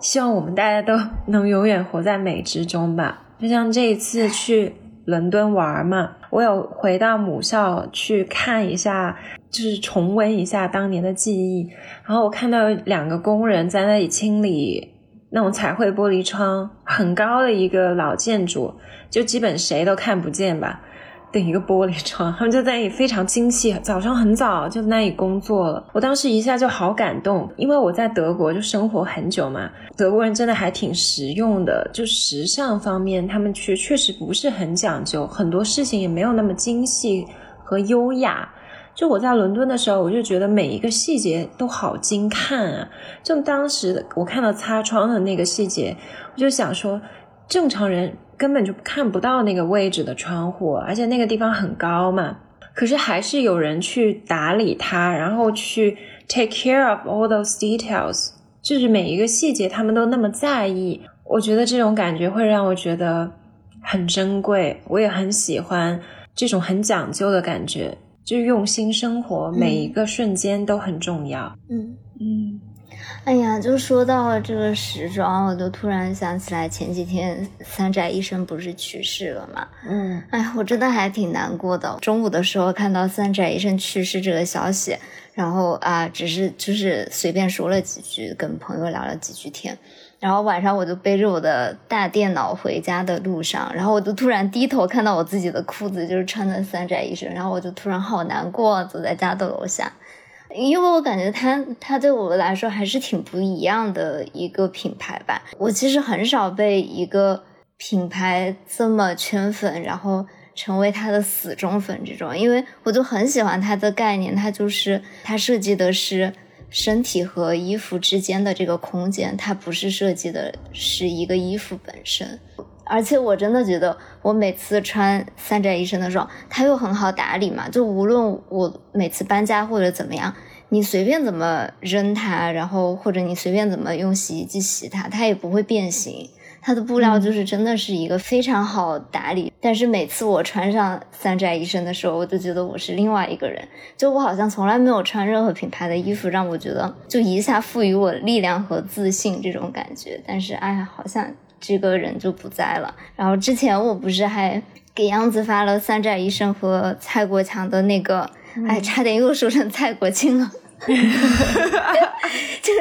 [SPEAKER 2] 希望我们大家都能永远活在美之中吧。就像这一次去伦敦玩嘛，我有回到母校去看一下，就是重温一下当年的记忆。然后我看到有两个工人在那里清理那种彩绘玻璃窗，很高的一个老建筑，就基本谁都看不见吧。的一个玻璃窗，他们就在那里非常精细，早上很早就在那里工作了。我当时一下就好感动，因为我在德国就生活很久嘛，德国人真的还挺实用的，就时尚方面他们确确实不是很讲究，很多事情也没有那么精细和优雅。就我在伦敦的时候，我就觉得每一个细节都好精看啊！就当时我看到擦窗的那个细节，我就想说，正常人。根本就看不到那个位置的窗户，而且那个地方很高嘛。可是还是有人去打理它，然后去 take care of all those details，就是每一个细节他们都那么在意。我觉得这种感觉会让我觉得很珍贵，我也很喜欢这种很讲究的感觉，就用心生活，每一个瞬间都很重要。
[SPEAKER 1] 嗯
[SPEAKER 2] 嗯。
[SPEAKER 1] 哎呀，就说到这个时装，我就突然想起来前几天 [LAUGHS] 三宅一生不是去世了嘛？
[SPEAKER 2] 嗯，
[SPEAKER 1] 哎，我真的还挺难过的。中午的时候看到三宅一生去世这个消息，然后啊，只是就是随便说了几句，跟朋友聊了几句天，然后晚上我就背着我的大电脑回家的路上，然后我就突然低头看到我自己的裤子就是穿的三宅一生，然后我就突然好难过，走在家的楼下。因为我感觉它它对我来说还是挺不一样的一个品牌吧。我其实很少被一个品牌这么圈粉，然后成为它的死忠粉这种。因为我就很喜欢它的概念，它就是它设计的是身体和衣服之间的这个空间，它不是设计的是一个衣服本身。而且我真的觉得，我每次穿三宅一生的时候，它又很好打理嘛。就无论我每次搬家或者怎么样，你随便怎么扔它，然后或者你随便怎么用洗衣机洗它，它也不会变形。它的布料就是真的是一个非常好打理，但是每次我穿上三宅一生的时候，我就觉得我是另外一个人。就我好像从来没有穿任何品牌的衣服，让我觉得就一下赋予我力量和自信这种感觉。但是哎，好像这个人就不在了。然后之前我不是还给杨子发了三宅一生和蔡国强的那个，哎，差点又说成蔡国庆了，[LAUGHS] 就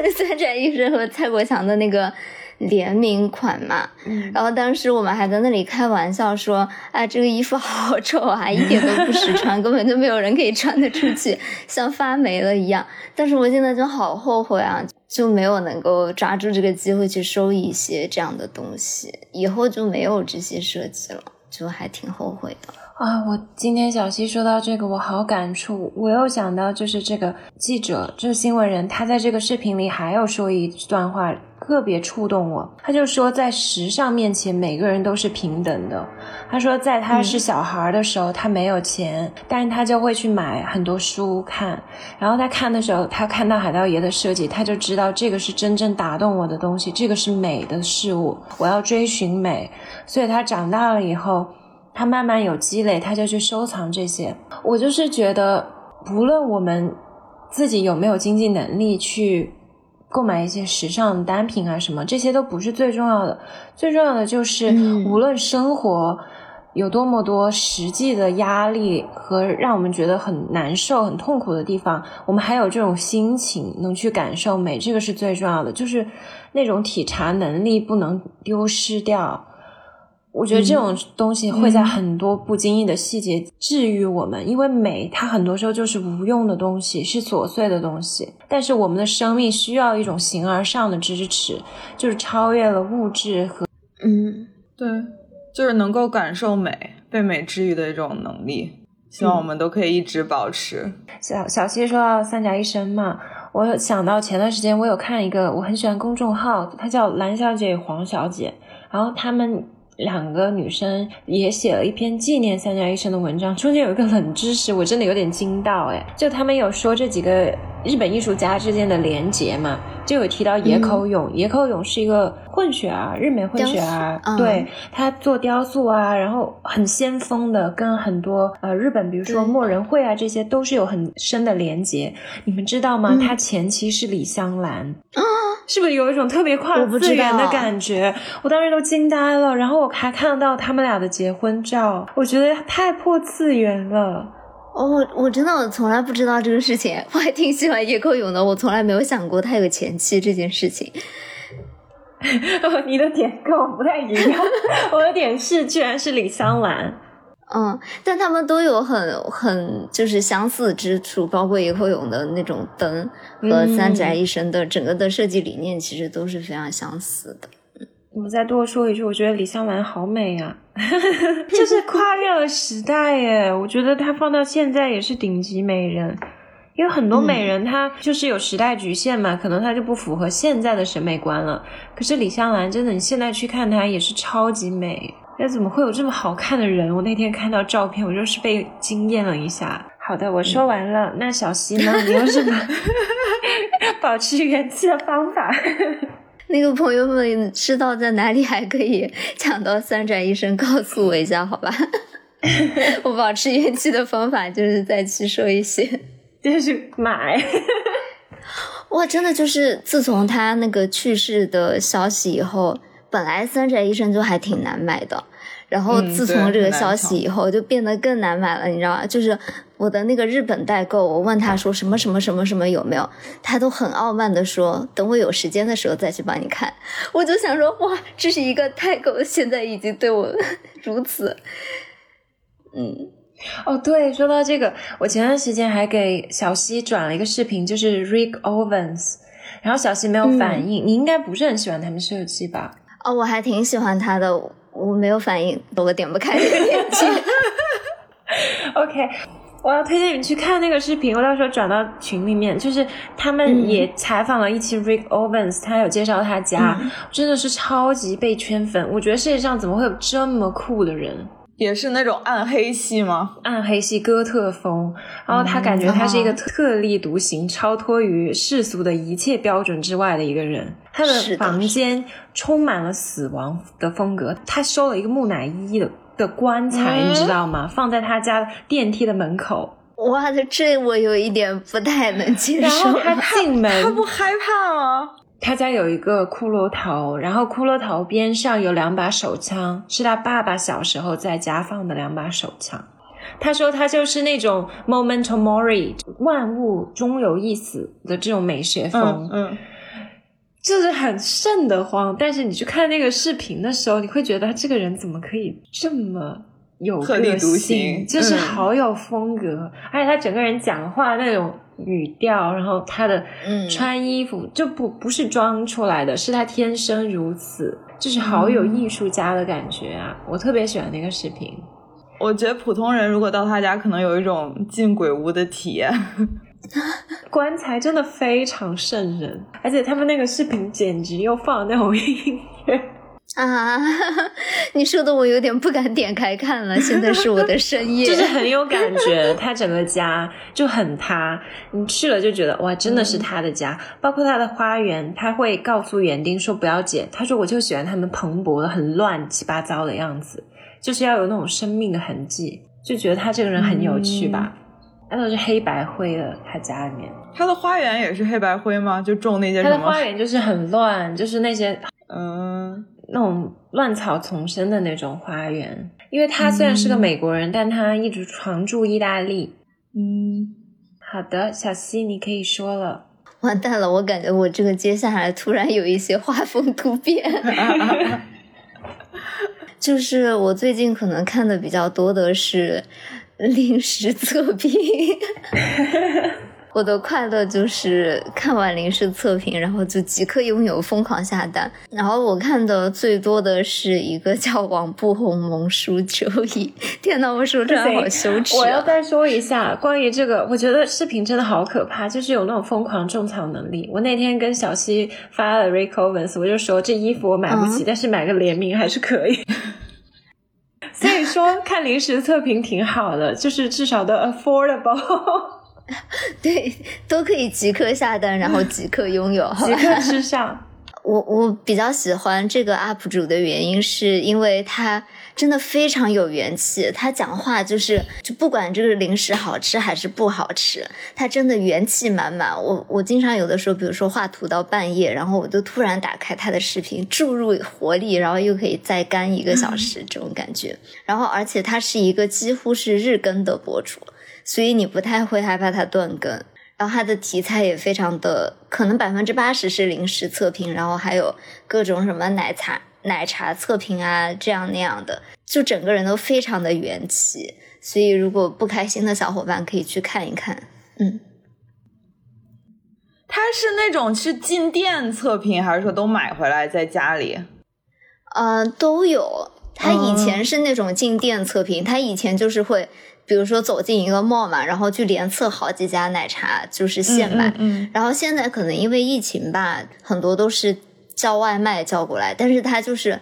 [SPEAKER 1] 是三宅一生和蔡国强的那个。联名款嘛，然后当时我们还在那里开玩笑说：“哎，这个衣服好丑啊，一点都不实穿，[LAUGHS] 根本就没有人可以穿得出去，像发霉了一样。”但是我现在就好后悔啊，就没有能够抓住这个机会去收一些这样的东西，以后就没有这些设计了，就还挺后悔的。
[SPEAKER 2] 啊，我今天小溪说到这个，我好感触。我又想到，就是这个记者，就是新闻人，他在这个视频里还有说一段话，特别触动我。他就说，在时尚面前，每个人都是平等的。他说，在他是小孩的时候，他没有钱，但是他就会去买很多书看。然后他看的时候，他看到海盗爷的设计，他就知道这个是真正打动我的东西，这个是美的事物，我要追寻美。所以他长大了以后。他慢慢有积累，他就去收藏这些。我就是觉得，不论我们自己有没有经济能力去购买一些时尚单品啊什么，这些都不是最重要的。最重要的就是，无论生活有多么多实际的压力和让我们觉得很难受、很痛苦的地方，我们还有这种心情能去感受美，这个是最重要的。就是那种体察能力不能丢失掉。我觉得这种东西会在很多不经意的细节治愈我们，因为美它很多时候就是无用的东西，是琐碎的东西。但是我们的生命需要一种形而上的支持，就是超越了物质和
[SPEAKER 1] 嗯，
[SPEAKER 3] 对，就是能够感受美、被美治愈的一种能力。希望我们都可以一直保持。
[SPEAKER 2] 小小溪说到三甲医生嘛，我想到前段时间我有看一个我很喜欢公众号，它叫蓝小姐与黄小姐，然后他们。两个女生也写了一篇纪念三宅一生的文章，中间有一个冷知识，我真的有点惊到哎！就他们有说这几个日本艺术家之间的连结嘛，就有提到野口勇，野口勇是一个混血儿，日美混血儿，对他做雕塑啊，然后很先锋的，跟很多呃日本，比如说墨人会啊，这些都是有很深的连结。你们知道吗？他前妻是李香兰。是不是有一种特别跨次元的感觉？我当时都惊呆了。然后我还看到他们俩的结婚照，我觉得太破次元了。
[SPEAKER 1] 哦，我真的我从来不知道这个事情。[LAUGHS] 我还挺喜欢叶克勇的，我从来没有想过他有前妻这件事情。[LAUGHS]
[SPEAKER 2] 你的点跟我不太一样，[LAUGHS] 我的点是居然是李香兰。
[SPEAKER 1] 嗯，但他们都有很很就是相似之处，包括野口勇的那种灯和三宅一生的整个的设计理念，其实都是非常相似的。
[SPEAKER 2] 我再多说一句，我觉得李香兰好美呀，[LAUGHS] 就是跨越了时代耶。我觉得她放到现在也是顶级美人，因为很多美人她就是有时代局限嘛，可能她就不符合现在的审美观了。可是李香兰真的，你现在去看她也是超级美。那怎么会有这么好看的人？我那天看到照片，我就是被惊艳了一下。好的，我说完了。那小溪呢？[LAUGHS] 你有什么保持元气的方法？[LAUGHS]
[SPEAKER 1] 那个朋友们知道在哪里还可以抢到三宅医生，告诉我一下，好吧？[LAUGHS] 我保持元气的方法就是再去说一些，
[SPEAKER 2] 就是买。
[SPEAKER 1] 哇，真的就是自从他那个去世的消息以后。本来三宅一生就还挺难买的，然后自从这个消息以后就变得更难买了，你知道吗？就是我的那个日本代购，我问他说什么什么什么什么有没有，他都很傲慢的说等我有时间的时候再去帮你看。我就想说哇，这是一个代购，现在已经对我 [LAUGHS] 如此，嗯，
[SPEAKER 2] 哦对，说到这个，我前段时间还给小西转了一个视频，就是 Rick Owens，然后小西没有反应，你应该不是很喜欢他们设计吧？
[SPEAKER 1] 哦，我还挺喜欢他的，我没有反应，我点不开这个链接。[LAUGHS]
[SPEAKER 2] OK，我要推荐你去看那个视频，我到时候转到群里面。就是他们也采访了一期 Rick Owens，他有介绍他家，真的是超级被圈粉。我觉得世界上怎么会有这么酷的人？
[SPEAKER 3] 也是那种暗黑系吗？
[SPEAKER 2] 暗黑系哥特风，然后他感觉他是一个特立独行、超脱于世俗的一切标准之外的一个人。他的房间充满了死亡的风格，他收了一个木乃伊的的棺材，你知道吗？放在他家电梯的门口。
[SPEAKER 1] 哇，这我有一点不太能接受。
[SPEAKER 2] 然后他进门，
[SPEAKER 3] 他不害怕吗？
[SPEAKER 2] 他家有一个骷髅头，然后骷髅头边上有两把手枪，是他爸爸小时候在家放的两把手枪。他说他就是那种 “momento mori”，万物终有一死的这种美学风，
[SPEAKER 3] 嗯，
[SPEAKER 2] 就是很瘆得慌。但是你去看那个视频的时候，你会觉得他这个人怎么可以这么有个性，就是好有风格，而且他整个人讲话那种。语调，然后他的穿衣服就不不是装出来的，是他天生如此，就是好有艺术家的感觉啊！我特别喜欢那个视频。
[SPEAKER 3] 我觉得普通人如果到他家，可能有一种进鬼屋的体验。[LAUGHS]
[SPEAKER 2] 棺材真的非常瘆人，而且他们那个视频简直又放那种音乐。
[SPEAKER 1] 啊，[LAUGHS] 你说的我有点不敢点开看了。现在是我的深夜，
[SPEAKER 2] 就是很有感觉。他整个家就很他，你去了就觉得哇，真的是他的家。包括他的花园，他会告诉园丁说不要剪。他说我就喜欢他们蓬勃的、很乱七八糟的样子，就是要有那种生命的痕迹。就觉得他这个人很有趣吧？那都是黑白灰的，他家里面。
[SPEAKER 3] 他的花园也是黑白灰吗？就种那些
[SPEAKER 2] 什么？他的花园就是很乱，就是那些
[SPEAKER 3] 嗯。
[SPEAKER 2] 那种乱草丛生的那种花园，因为他虽然是个美国人，但他一直常驻意大利。
[SPEAKER 3] 嗯，
[SPEAKER 2] 好的，小溪你可以说了。
[SPEAKER 1] 完蛋了，我感觉我这个接下来突然有一些画风突变。[LAUGHS] 就是我最近可能看的比较多的是临时测评。[LAUGHS] [LAUGHS] 我的快乐就是看完零食测评，然后就即刻拥有，疯狂下单。然后我看的最多的是一个叫“王不红萌叔周易”。天呐，我说出来好羞耻！
[SPEAKER 2] 我要再说一下关于这个，我觉得视频真的好可怕，就是有那种疯狂种草能力。我那天跟小西发了 Rick Owens，我就说这衣服我买不起，但是买个联名还是可以。[LAUGHS] 所以说看零食测评挺好的，就是至少都 affordable。[LAUGHS]
[SPEAKER 1] 对，都可以即刻下单，然后即刻拥有，
[SPEAKER 2] 即刻吃上。[LAUGHS]
[SPEAKER 1] 我我比较喜欢这个 UP 主的原因，是因为他真的非常有元气。他讲话就是，就不管这个零食好吃还是不好吃，他真的元气满满。我我经常有的时候，比如说画图到半夜，然后我就突然打开他的视频，注入活力，然后又可以再干一个小时，[LAUGHS] 这种感觉。然后，而且他是一个几乎是日更的博主。所以你不太会害怕它断更，然后它的题材也非常的，可能百分之八十是零食测评，然后还有各种什么奶茶奶茶测评啊，这样那样的，就整个人都非常的元气。所以如果不开心的小伙伴可以去看一看。嗯，
[SPEAKER 3] 他是那种去进店测评，还是说都买回来在家里？
[SPEAKER 1] 嗯，都有。他以前是那种进店测评，他以前就是会。比如说走进一个 mall 嘛，然后去连测好几家奶茶，就是现买。然后现在可能因为疫情吧，很多都是叫外卖叫过来，但是他就是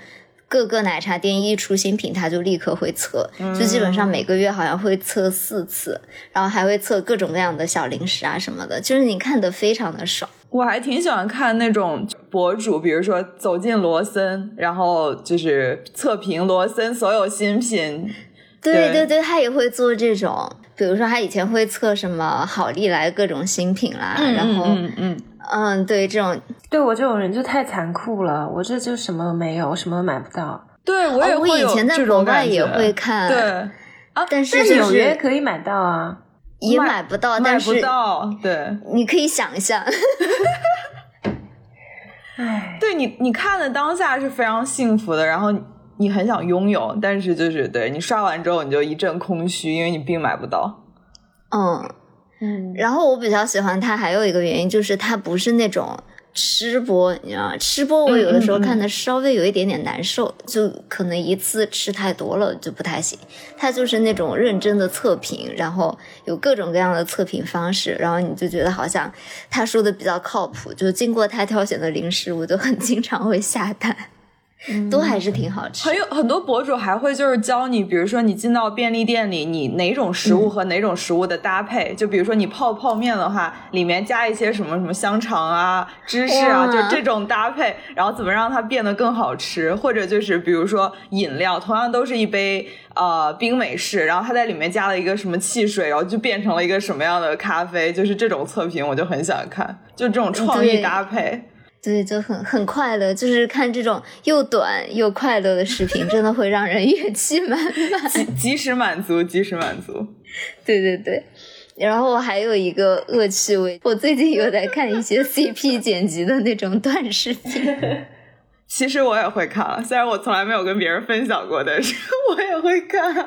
[SPEAKER 1] 各个奶茶店一出新品，他就立刻会测，就基本上每个月好像会测四次，然后还会测各种各样的小零食啊什么的，就是你看的非常的爽。
[SPEAKER 3] 我还挺喜欢看那种博主，比如说走进罗森，然后就是测评罗森所有新品。
[SPEAKER 1] 对对。对，他也会做这种，比如说他以前会测什么好利来各种新品啦，然后
[SPEAKER 3] 嗯嗯
[SPEAKER 1] 嗯，对这种，
[SPEAKER 2] 对我这种人就太残酷了，我这就什么都没有，什么都买不到。
[SPEAKER 3] 对我也
[SPEAKER 1] 会以前在国外也会看，
[SPEAKER 3] 对。
[SPEAKER 1] 啊，但
[SPEAKER 2] 是纽约可以买到啊，
[SPEAKER 1] 也买不到，但是
[SPEAKER 3] 买不到，对，
[SPEAKER 1] 你可以想一下。[LAUGHS]
[SPEAKER 2] 哎，
[SPEAKER 3] 对你你看的当下是非常幸福的，然后。你很想拥有，但是就是对你刷完之后你就一阵空虚，因为你并买不到。
[SPEAKER 1] 嗯嗯，然后我比较喜欢它，还有一个原因就是它不是那种吃播，你知道吗？吃播我有的时候看的稍微有一点点难受，就可能一次吃太多了就不太行。它就是那种认真的测评，然后有各种各样的测评方式，然后你就觉得好像他说的比较靠谱。就经过他挑选的零食，我就很经常会下单。都还是挺好吃。
[SPEAKER 3] 很有很多博主还会就是教你，比如说你进到便利店里，你哪种食物和哪种食物的搭配。就比如说你泡泡面的话，里面加一些什么什么香肠啊、芝士啊，就这种搭配，然后怎么让它变得更好吃。或者就是比如说饮料，同样都是一杯呃冰美式，然后它在里面加了一个什么汽水，然后就变成了一个什么样的咖啡。就是这种测评，我就很想看，就这种创意搭配。
[SPEAKER 1] 对，就很很快乐，就是看这种又短又快乐的视频，真的会让人元气满满，[LAUGHS]
[SPEAKER 3] 及及时满足，及时满足。
[SPEAKER 1] 对对对，然后我还有一个恶趣味，我最近有在看一些 CP 剪辑的那种短视频。[LAUGHS]
[SPEAKER 3] 其实我也会看，虽然我从来没有跟别人分享过，但是 [LAUGHS] 我也会看。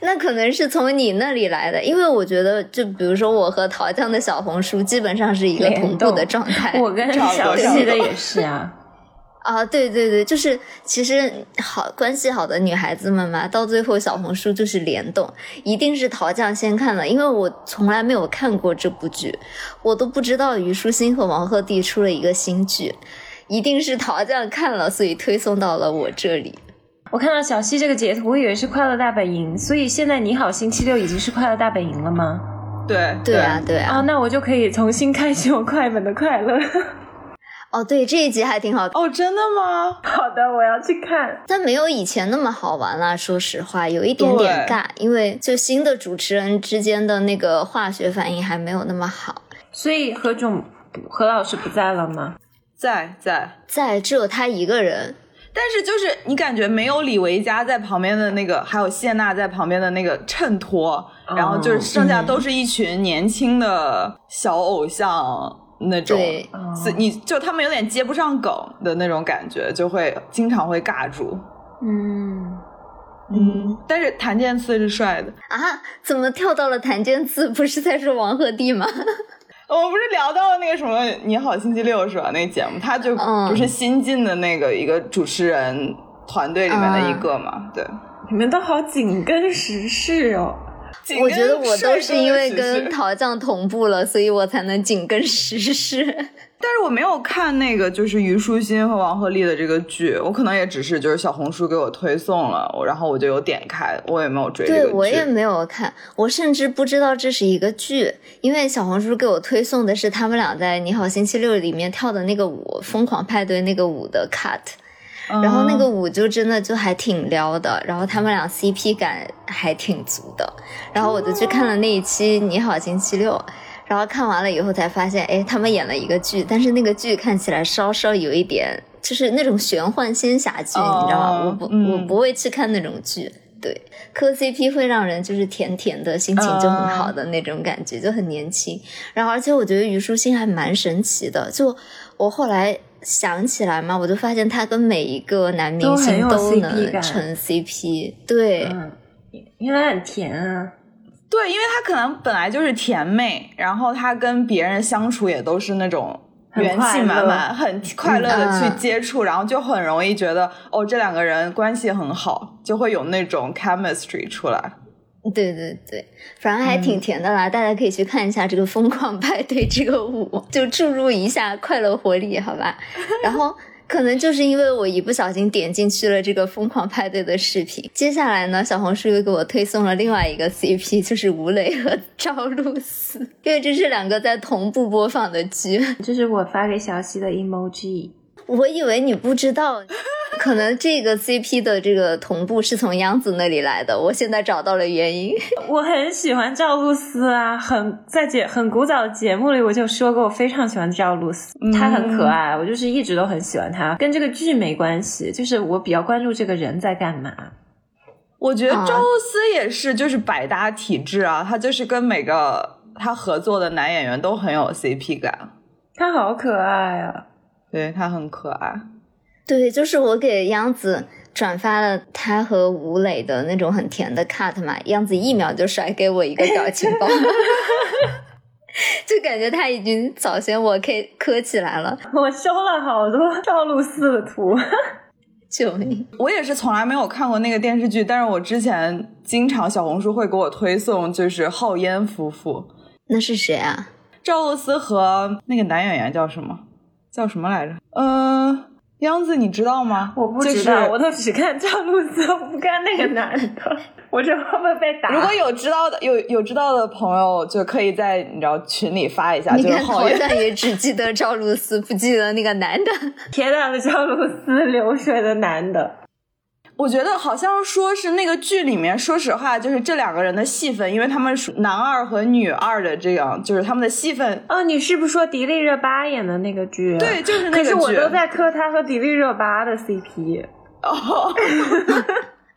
[SPEAKER 1] 那可能是从你那里来的，因为我觉得，就比如说我和桃酱的小红书基本上是一个同步的状态。
[SPEAKER 2] 我跟小溪的也是啊。[LAUGHS]
[SPEAKER 1] 啊，对对对，就是其实好关系好的女孩子们嘛，到最后小红书就是联动，一定是桃酱先看了，因为我从来没有看过这部剧，我都不知道虞书欣和王鹤棣出了一个新剧。一定是桃酱看了，所以推送到了我这里。
[SPEAKER 2] 我看到小溪这个截图，我以为是《快乐大本营》，所以现在你好星期六已经是《快乐大本营》了吗？
[SPEAKER 3] 对
[SPEAKER 1] 对啊对啊。
[SPEAKER 2] 啊，那我就可以重新开启我快本的快乐。[LAUGHS]
[SPEAKER 1] 哦，对，这一集还挺好。
[SPEAKER 3] 哦，真的吗？
[SPEAKER 2] 好的，我要去看。
[SPEAKER 1] 但没有以前那么好玩了，说实话，有一点点尬，因为就新的主持人之间的那个化学反应还没有那么好。
[SPEAKER 2] 所以何总何老师不在了吗？
[SPEAKER 3] 在在
[SPEAKER 1] 在，只有他一个人。
[SPEAKER 3] 但是就是你感觉没有李维嘉在旁边的那个，还有谢娜在旁边的那个衬托，然后就是剩下都是一群年轻的小偶像那种，你就他们有点接不上梗的那种感觉，就会经常会尬住。
[SPEAKER 1] 嗯
[SPEAKER 3] 嗯，但是谭健次是帅的
[SPEAKER 1] 啊？怎么跳到了谭健次？不是在说王鹤棣吗？
[SPEAKER 3] 我们不是聊到那个什么《你好星期六》是吧？那个节目，他就不是新进的那个一个主持人团队里面的一个嘛？对，
[SPEAKER 2] 你们都好紧跟时事哦。
[SPEAKER 1] 我觉得我都是因为跟 [LAUGHS] 桃酱同步了，所以我才能紧跟时事。[LAUGHS]
[SPEAKER 3] 但是我没有看那个就是虞书欣和王鹤棣的这个剧，我可能也只是就是小红书给我推送了，然后我就有点开，我也没有追。
[SPEAKER 1] 对我也没有看，我甚至不知道这是一个剧，因为小红书给我推送的是他们俩在《你好星期六》里面跳的那个舞，《疯狂派对》那个舞的 cut。然后那个舞就真的就还挺撩的，然后他们俩 CP 感还挺足的，然后我就去看了那一期《你好星期六》，然后看完了以后才发现，哎，他们演了一个剧，但是那个剧看起来稍稍有一点，就是那种玄幻仙侠剧，你知道吗？我不我不会去看那种剧，对，磕 CP 会让人就是甜甜的心情就很好的那种感觉，就很年轻。然后而且我觉得虞书欣还蛮神奇的，就我后来。想起来嘛，我就发现他跟每一个男明星都能成 CP，对，
[SPEAKER 2] 因为他很甜啊，
[SPEAKER 3] 对，因为他可能本来就是甜妹，然后他跟别人相处也都是那种元气满满、很快乐。的去接触，然后就很容易觉得哦，这两个人关系很好，就会有那种 chemistry 出来。
[SPEAKER 1] 对对对，反正还挺甜的啦，大家可以去看一下这个疯狂派对这个舞，就注入一下快乐活力，好吧？然后可能就是因为我一不小心点进去了这个疯狂派对的视频，接下来呢，小红书又给我推送了另外一个 CP，就是吴磊和赵露思，因为这是两个在同步播放的剧，
[SPEAKER 2] 这是我发给小溪的 emoji。
[SPEAKER 1] 我以为你不知道，[LAUGHS] 可能这个 CP 的这个同步是从央子那里来的。我现在找到了原因。[LAUGHS]
[SPEAKER 2] 我很喜欢赵露思啊，很在节很古早的节目里我就说过，我非常喜欢赵露思，她很可爱，我就是一直都很喜欢她。跟这个剧没关系，就是我比较关注这个人在干嘛。
[SPEAKER 3] 我觉得赵露思也是，就是百搭体质啊，她就是跟每个她合作的男演员都很有 CP 感。
[SPEAKER 2] 她好可爱啊！
[SPEAKER 3] 对他很可爱，
[SPEAKER 1] 对，就是我给央子转发了他和吴磊的那种很甜的 cut 嘛，央子一秒就甩给我一个表情包，[LAUGHS] 就感觉他已经早先我 K 磕起来了。
[SPEAKER 2] 我修了好多赵露思的图，
[SPEAKER 1] 救命！
[SPEAKER 3] 我也是从来没有看过那个电视剧，但是我之前经常小红书会给我推送，就是浩烟夫妇。
[SPEAKER 1] 那是谁啊？
[SPEAKER 3] 赵露思和那个男演员叫什么？叫什么来着？呃，央子，你知道吗？
[SPEAKER 2] 我不知道，我都只看赵露思，我不看那个男的。我这会不会被打？
[SPEAKER 3] 如果有知道的，有有知道的朋友，就可以在你知道群里发一下。
[SPEAKER 1] 你
[SPEAKER 3] 看，
[SPEAKER 1] 好像也只记得赵露思，不记得那个男的。
[SPEAKER 2] 铁打的赵露思，流水的男的。
[SPEAKER 3] 我觉得好像说是那个剧里面，说实话，就是这两个人的戏份，因为他们属男二和女二的这样，就是他们的戏份。
[SPEAKER 2] 哦，你是不是说迪丽热巴演的那个剧？
[SPEAKER 3] 对，就是那个剧。
[SPEAKER 2] 可是我都在磕他和迪丽热巴的 CP。哦。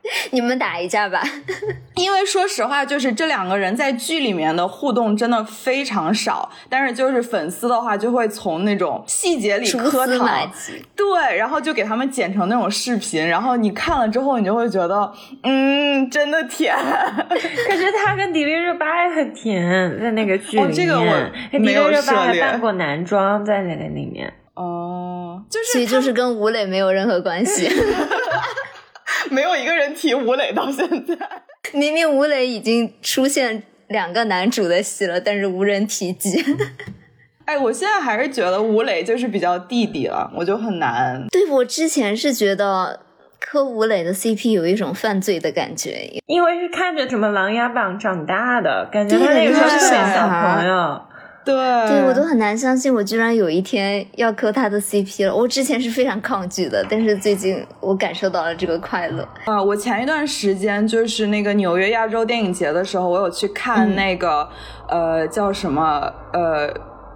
[SPEAKER 2] [LAUGHS]
[SPEAKER 1] 你们打一架吧，[LAUGHS]
[SPEAKER 3] 因为说实话，就是这两个人在剧里面的互动真的非常少，但是就是粉丝的话就会从那种细节里磕糖，对，然后就给他们剪成那种视频，然后你看了之后，你就会觉得，嗯，真的甜。[LAUGHS]
[SPEAKER 2] 可是他跟迪丽热巴也很甜，在那个剧里面，
[SPEAKER 3] 这个我
[SPEAKER 2] 迪丽热巴还扮过男装在那个里面。
[SPEAKER 3] 哦，就是
[SPEAKER 1] 其实就是跟吴磊没有任何关系。
[SPEAKER 3] 没有一个人提吴磊到现在，
[SPEAKER 1] 明明吴磊已经出现两个男主的戏了，但是无人提及。
[SPEAKER 3] 哎，我现在还是觉得吴磊就是比较弟弟了，我就很难。
[SPEAKER 1] 对我之前是觉得磕吴磊的 CP 有一种犯罪的感觉，
[SPEAKER 2] 因为是看着什么《琅琊榜》长大的感觉，他那个时候是小朋友。
[SPEAKER 3] 对，
[SPEAKER 1] 对我都很难相信，我居然有一天要磕他的 CP 了。我之前是非常抗拒的，但是最近我感受到了这个快乐。
[SPEAKER 3] 啊，我前一段时间就是那个纽约亚洲电影节的时候，我有去看那个呃叫什么呃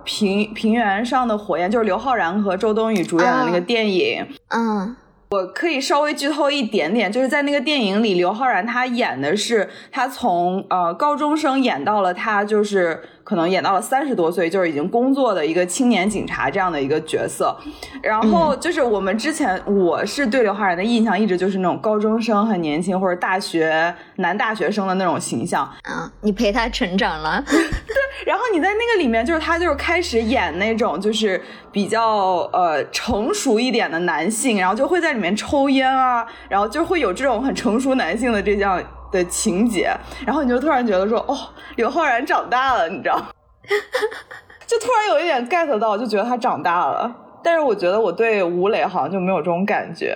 [SPEAKER 3] 平平原上的火焰，就是刘昊然和周冬雨主演的那个电影。
[SPEAKER 1] 嗯。
[SPEAKER 3] 我可以稍微剧透一点点，就是在那个电影里，刘昊然他演的是他从呃高中生演到了他就是可能演到了三十多岁，就是已经工作的一个青年警察这样的一个角色。然后就是我们之前我是对刘昊然的印象一直就是那种高中生很年轻或者大学男大学生的那种形象。
[SPEAKER 1] 啊，你陪他成长了。[LAUGHS] 对，
[SPEAKER 3] 然后你在那个里面就是他就是开始演那种就是比较呃成熟一点的男性，然后就会在里。里面抽烟啊，然后就会有这种很成熟男性的这样的情节，然后你就突然觉得说，哦，刘昊然长大了，你知道，[LAUGHS] 就突然有一点 get 到，就觉得他长大了。但是我觉得我对吴磊好像就没有这种感觉。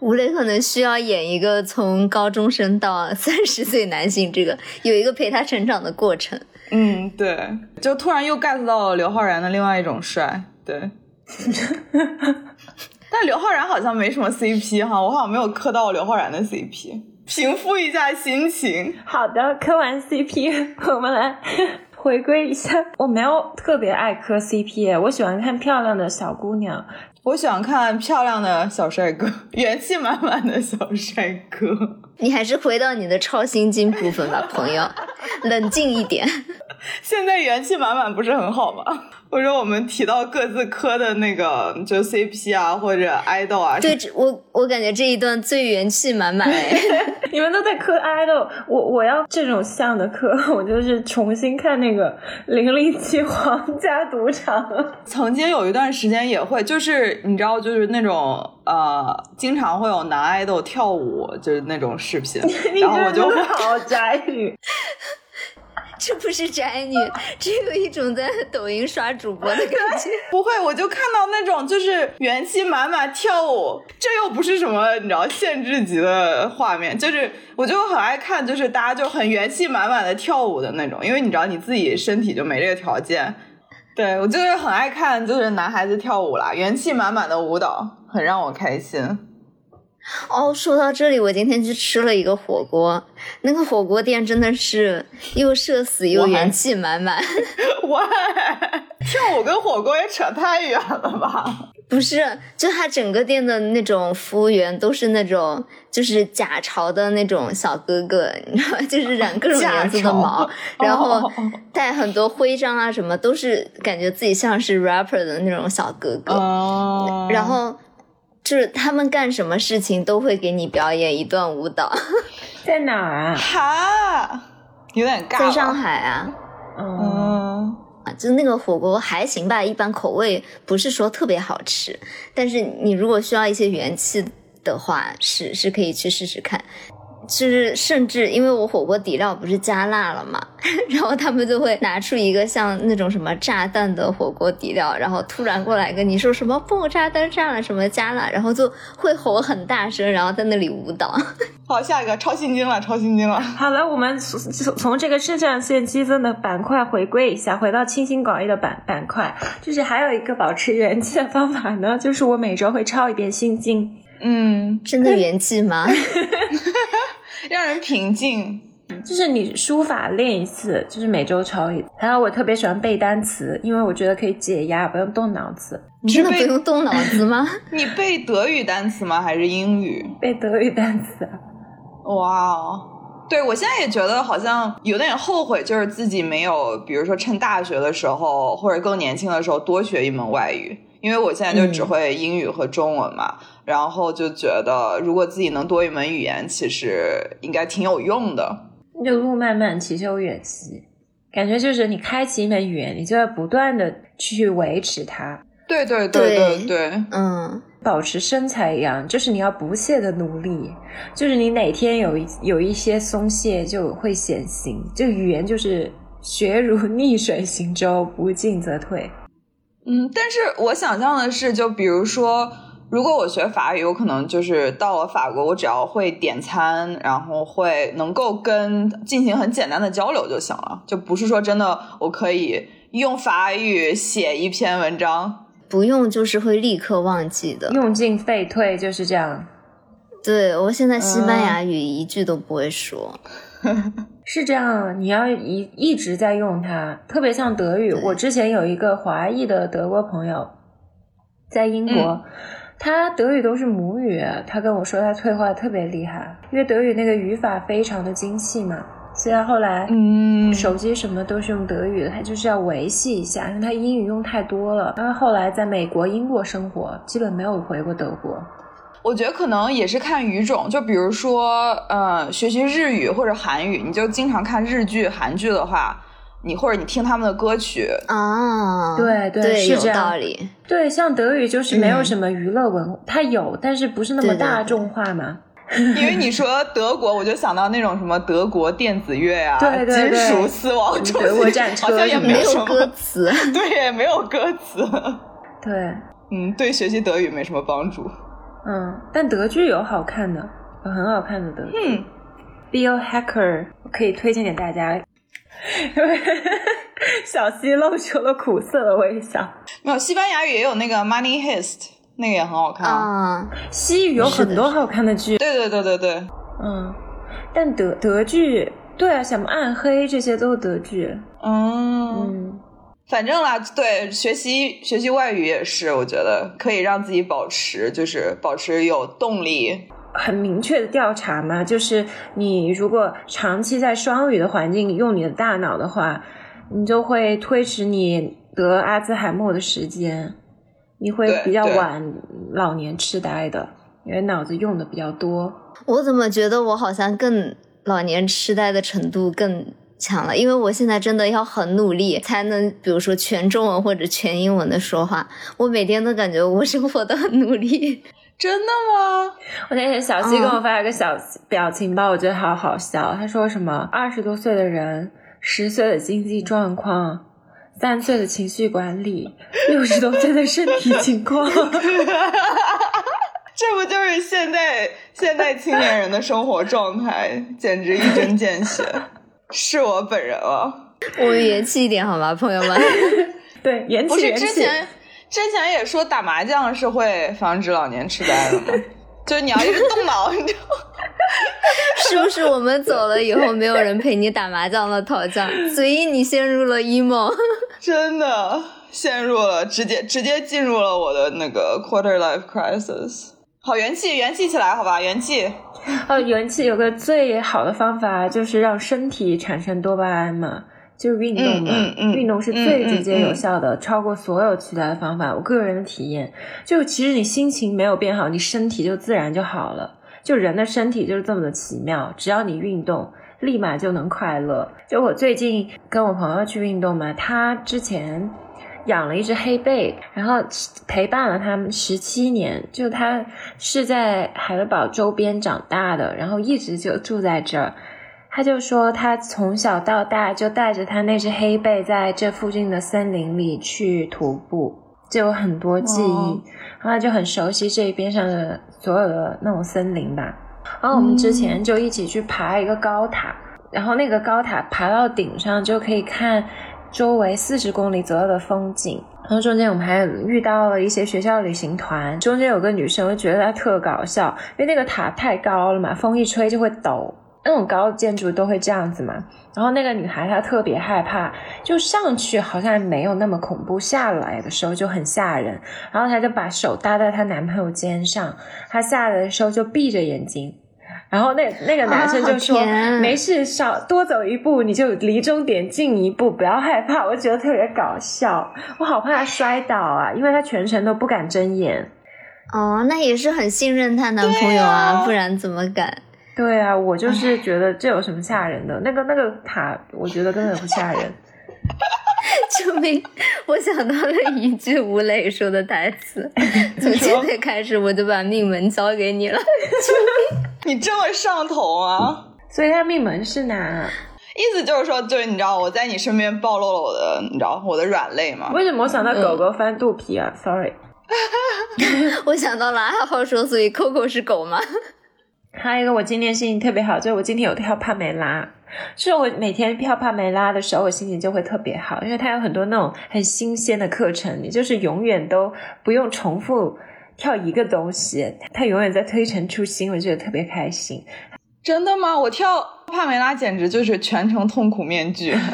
[SPEAKER 1] 吴磊可能需要演一个从高中生到三十岁男性，这个有一个陪他成长的过程。
[SPEAKER 3] 嗯，对，就突然又 get 到了刘昊然的另外一种帅，对。[LAUGHS] 但刘昊然好像没什么 CP 哈，我好像没有磕到刘昊然的 CP，平复一下心情。
[SPEAKER 2] 好的，磕完 CP，[LAUGHS] 我们来 [LAUGHS] 回归一下。我没有特别爱磕 CP，我喜欢看漂亮的小姑娘，
[SPEAKER 3] 我喜欢看漂亮的小帅哥，[LAUGHS] 元气满满的小帅哥。
[SPEAKER 1] 你还是回到你的超心经部分吧，朋友，冷静一点。
[SPEAKER 3] 现在元气满满不是很好吗？或者我们提到各自磕的那个，就 CP 啊，或者爱豆啊。
[SPEAKER 1] 对，我我感觉这一段最元气满满哎！[LAUGHS]
[SPEAKER 2] 你们都在磕爱豆，我我要这种像的磕，[LAUGHS] 我就是重新看那个《零零七皇家赌场》。[LAUGHS]
[SPEAKER 3] 曾经有一段时间也会，就是你知道，就是那种呃，经常会有男爱豆跳舞，就是那种视频，然后我就
[SPEAKER 2] 好宅女。
[SPEAKER 1] 这不是宅女，[LAUGHS] 只有一种在抖音刷主播的感觉。[LAUGHS]
[SPEAKER 3] 不会，我就看到那种就是元气满满跳舞，这又不是什么你知道限制级的画面，就是我就很爱看，就是大家就很元气满满的跳舞的那种，因为你知道你自己身体就没这个条件。对我就是很爱看，就是男孩子跳舞啦，元气满满的舞蹈，很让我开心。[LAUGHS]
[SPEAKER 1] 哦，说到这里，我今天去吃了一个火锅，那个火锅店真的是又社死又元气满满。[LAUGHS]
[SPEAKER 3] 喂，跳舞跟火锅也扯太远了吧？[LAUGHS]
[SPEAKER 1] 不是，就他整个店的那种服务员都是那种就是假潮的那种小哥哥，你知道吗？就是染各种颜色的毛，然后带很多徽章啊什么，都是感觉自己像是 rapper 的那种小哥哥。
[SPEAKER 3] 哦，
[SPEAKER 1] 然后。就是他们干什么事情都会给你表演一段舞蹈，[LAUGHS]
[SPEAKER 2] 在哪儿啊？
[SPEAKER 3] 哈，有点尬。
[SPEAKER 1] 在上海啊。
[SPEAKER 3] 嗯。
[SPEAKER 1] 啊，就那个火锅还行吧，一般口味不是说特别好吃，但是你如果需要一些元气的话，是是可以去试试看。就是甚至因为我火锅底料不是加辣了嘛，[LAUGHS] 然后他们就会拿出一个像那种什么炸弹的火锅底料，然后突然过来跟你说什么不炸弹炸了什么加辣，然后就会吼很大声，然后在那里舞蹈。[LAUGHS]
[SPEAKER 3] 好，下一个超心经了，超心经了。
[SPEAKER 2] 好了，我们从从这个肾上腺激增的板块回归一下，回到清心寡欲的板板块，就是还有一个保持元气的方法呢，就是我每周会抄一遍心经。
[SPEAKER 3] 嗯，
[SPEAKER 1] 真的元气吗？[LAUGHS]
[SPEAKER 3] 让人平静。
[SPEAKER 2] 就是你书法练一次，就是每周抄一次。还有我特别喜欢背单词，因为我觉得可以解压，不用动脑子。
[SPEAKER 1] 你真的不用动脑子吗？
[SPEAKER 3] 你背 [LAUGHS] 德语单词吗？还是英语？
[SPEAKER 2] 背德语单词。
[SPEAKER 3] 哇哦，对我现在也觉得好像有点后悔，就是自己没有，比如说趁大学的时候或者更年轻的时候多学一门外语，因为我现在就只会英语和中文嘛。然后就觉得，如果自己能多一门语言，其实应该挺有用的。
[SPEAKER 2] 就路漫漫其修远兮，感觉就是你开启一门语言，你就要不断的去维持它。
[SPEAKER 3] 对对对对对，
[SPEAKER 1] 嗯，
[SPEAKER 2] 保持身材一样，就是你要不懈的努力。就是你哪天有一有一些松懈，就会显形。这语言就是学如逆水行舟，不进则退。
[SPEAKER 3] 嗯，但是我想象的是，就比如说。如果我学法语，我可能就是到了法国，我只要会点餐，然后会能够跟进行很简单的交流就行了，就不是说真的我可以用法语写一篇文章，
[SPEAKER 1] 不用就是会立刻忘记的，
[SPEAKER 2] 用进废退就是这样。
[SPEAKER 1] 对我现在西班牙语一句都不会说，[LAUGHS]
[SPEAKER 2] 是这样，你要一一直在用它，特别像德语。我之前有一个华裔的德国朋友，在英国。他德语都是母语，他跟我说他退化特别厉害，因为德语那个语法非常的精细嘛。虽然后来，
[SPEAKER 3] 嗯，
[SPEAKER 2] 手机什么都是用德语的，他就是要维系一下，因为他英语用太多了。然后后来在美国、英国生活，基本没有回过德国。
[SPEAKER 3] 我觉得可能也是看语种，就比如说，呃，学习日语或者韩语，你就经常看日剧、韩剧的话。你或者你听他们的歌曲
[SPEAKER 1] 啊，
[SPEAKER 2] 对
[SPEAKER 1] 对，
[SPEAKER 2] 是这
[SPEAKER 1] 道理。
[SPEAKER 2] 对，像德语就是没有什么娱乐文，它有，但是不是那么大众化嘛？
[SPEAKER 3] 因为 [LAUGHS] 你说德国，我就想到那种什么德国电子乐啊，对对对金属死亡
[SPEAKER 2] 德国战车，
[SPEAKER 3] 好像也
[SPEAKER 1] 没
[SPEAKER 3] 有
[SPEAKER 1] 歌词，[LAUGHS]
[SPEAKER 3] 对，没有歌词，
[SPEAKER 2] 对，
[SPEAKER 3] 嗯，对，学习德语没什么帮助。
[SPEAKER 2] 嗯，但德剧有好看的，有很好看的德剧。嗯，Bill Hacker 可以推荐给大家。[LAUGHS] 小溪露出了苦涩的微笑。
[SPEAKER 3] 没有，西班牙语也有那个 Money Heist，那个也很好看
[SPEAKER 1] 啊。
[SPEAKER 2] 西语有很多好看的剧。
[SPEAKER 3] 对对对对对，
[SPEAKER 2] 嗯。但德德剧，对啊，什么暗黑这些都是德剧。
[SPEAKER 3] 嗯，反正啦，对，学习学习外语也是，我觉得可以让自己保持，就是保持有动力。
[SPEAKER 2] 很明确的调查嘛，就是你如果长期在双语的环境用你的大脑的话，你就会推迟你得阿兹海默的时间，你会比较晚老年痴呆的，因为脑子用的比较多。
[SPEAKER 1] 我怎么觉得我好像更老年痴呆的程度更强了？因为我现在真的要很努力才能，比如说全中文或者全英文的说话，我每天都感觉我生活的很努力。[LAUGHS]
[SPEAKER 3] 真的吗？
[SPEAKER 2] 我那天小西给我发了个小表情包，我觉得好好笑。他说什么二十多岁的人，十岁的经济状况，三岁的情绪管理，六十多岁的身体情况。[LAUGHS]
[SPEAKER 3] 这不就是现在现在青年人的生活状态？简直一针见血，是我本人了。[LAUGHS]
[SPEAKER 1] 我们元气一点好吗，朋友们？[LAUGHS]
[SPEAKER 2] 对，元气不是。
[SPEAKER 3] 之前之前也说打麻将是会防止老年痴呆的吗？[LAUGHS] 就是你要一直动脑，你就
[SPEAKER 1] 是不是我们走了以后没有人陪你打麻将了？讨将，所以你陷入了 emo，
[SPEAKER 3] 真的陷入了，直接直接进入了我的那个 quarter life crisis。好，元气元气起来，好吧，元气。[LAUGHS]
[SPEAKER 2] 呃，元气有个最好的方法就是让身体产生多巴胺嘛。就是运动嘛，运动是最直接有效的，超过所有其他的方法。我个人的体验，就其实你心情没有变好，你身体就自然就好了。就人的身体就是这么的奇妙，只要你运动，立马就能快乐。就我最近跟我朋友去运动嘛，他之前养了一只黑贝，然后陪伴了他们十七年。就他是在海德堡周边长大的，然后一直就住在这儿。他就说，他从小到大就带着他那只黑贝在这附近的森林里去徒步，就有很多记忆，然后他就很熟悉这边上的所有的那种森林吧。然后我们之前就一起去爬一个高塔，然后那个高塔爬到顶上就可以看周围四十公里左右的风景。然后中间我们还遇到了一些学校旅行团，中间有个女生，我觉得她特搞笑，因为那个塔太高了嘛，风一吹就会抖。那种高的建筑都会这样子嘛，然后那个女孩她特别害怕，就上去好像没有那么恐怖，下来的时候就很吓人。然后她就把手搭在她男朋友肩上，她下来的时候就闭着眼睛。然后那那个男生就说：“没事，少多走一步你就离终点近一步，不要害怕。”我觉得特别搞笑，我好怕他摔倒啊，因为他全程都不敢睁眼。
[SPEAKER 1] 哦，那也是很信任她男朋友啊，不然怎么敢？
[SPEAKER 2] 对啊，我就是觉得这有什么吓人的？那个那个塔，我觉得根本不吓人。
[SPEAKER 1] 救命！我想到了一句吴磊说的台词：“ [LAUGHS] 从现在开始，我就把命门交给你了。”救
[SPEAKER 3] 命！你这么上头啊！
[SPEAKER 2] 所以他命门是哪？
[SPEAKER 3] 意思就是说，就是你知道我在你身边暴露了我的，你知道我的软肋吗？
[SPEAKER 2] 为什么我想到狗狗翻肚皮啊？Sorry，[LAUGHS]
[SPEAKER 1] 我想到了阿浩说，所以 Coco 是狗吗？
[SPEAKER 2] 还有一个我今天心情特别好，就是我今天有跳帕梅拉。是我每天跳帕梅拉的时候，我心情就会特别好，因为它有很多那种很新鲜的课程，你就是永远都不用重复跳一个东西，它永远在推陈出新，我觉得特别开心。
[SPEAKER 3] 真的吗？我跳帕梅拉简直就是全程痛苦面具。[LAUGHS]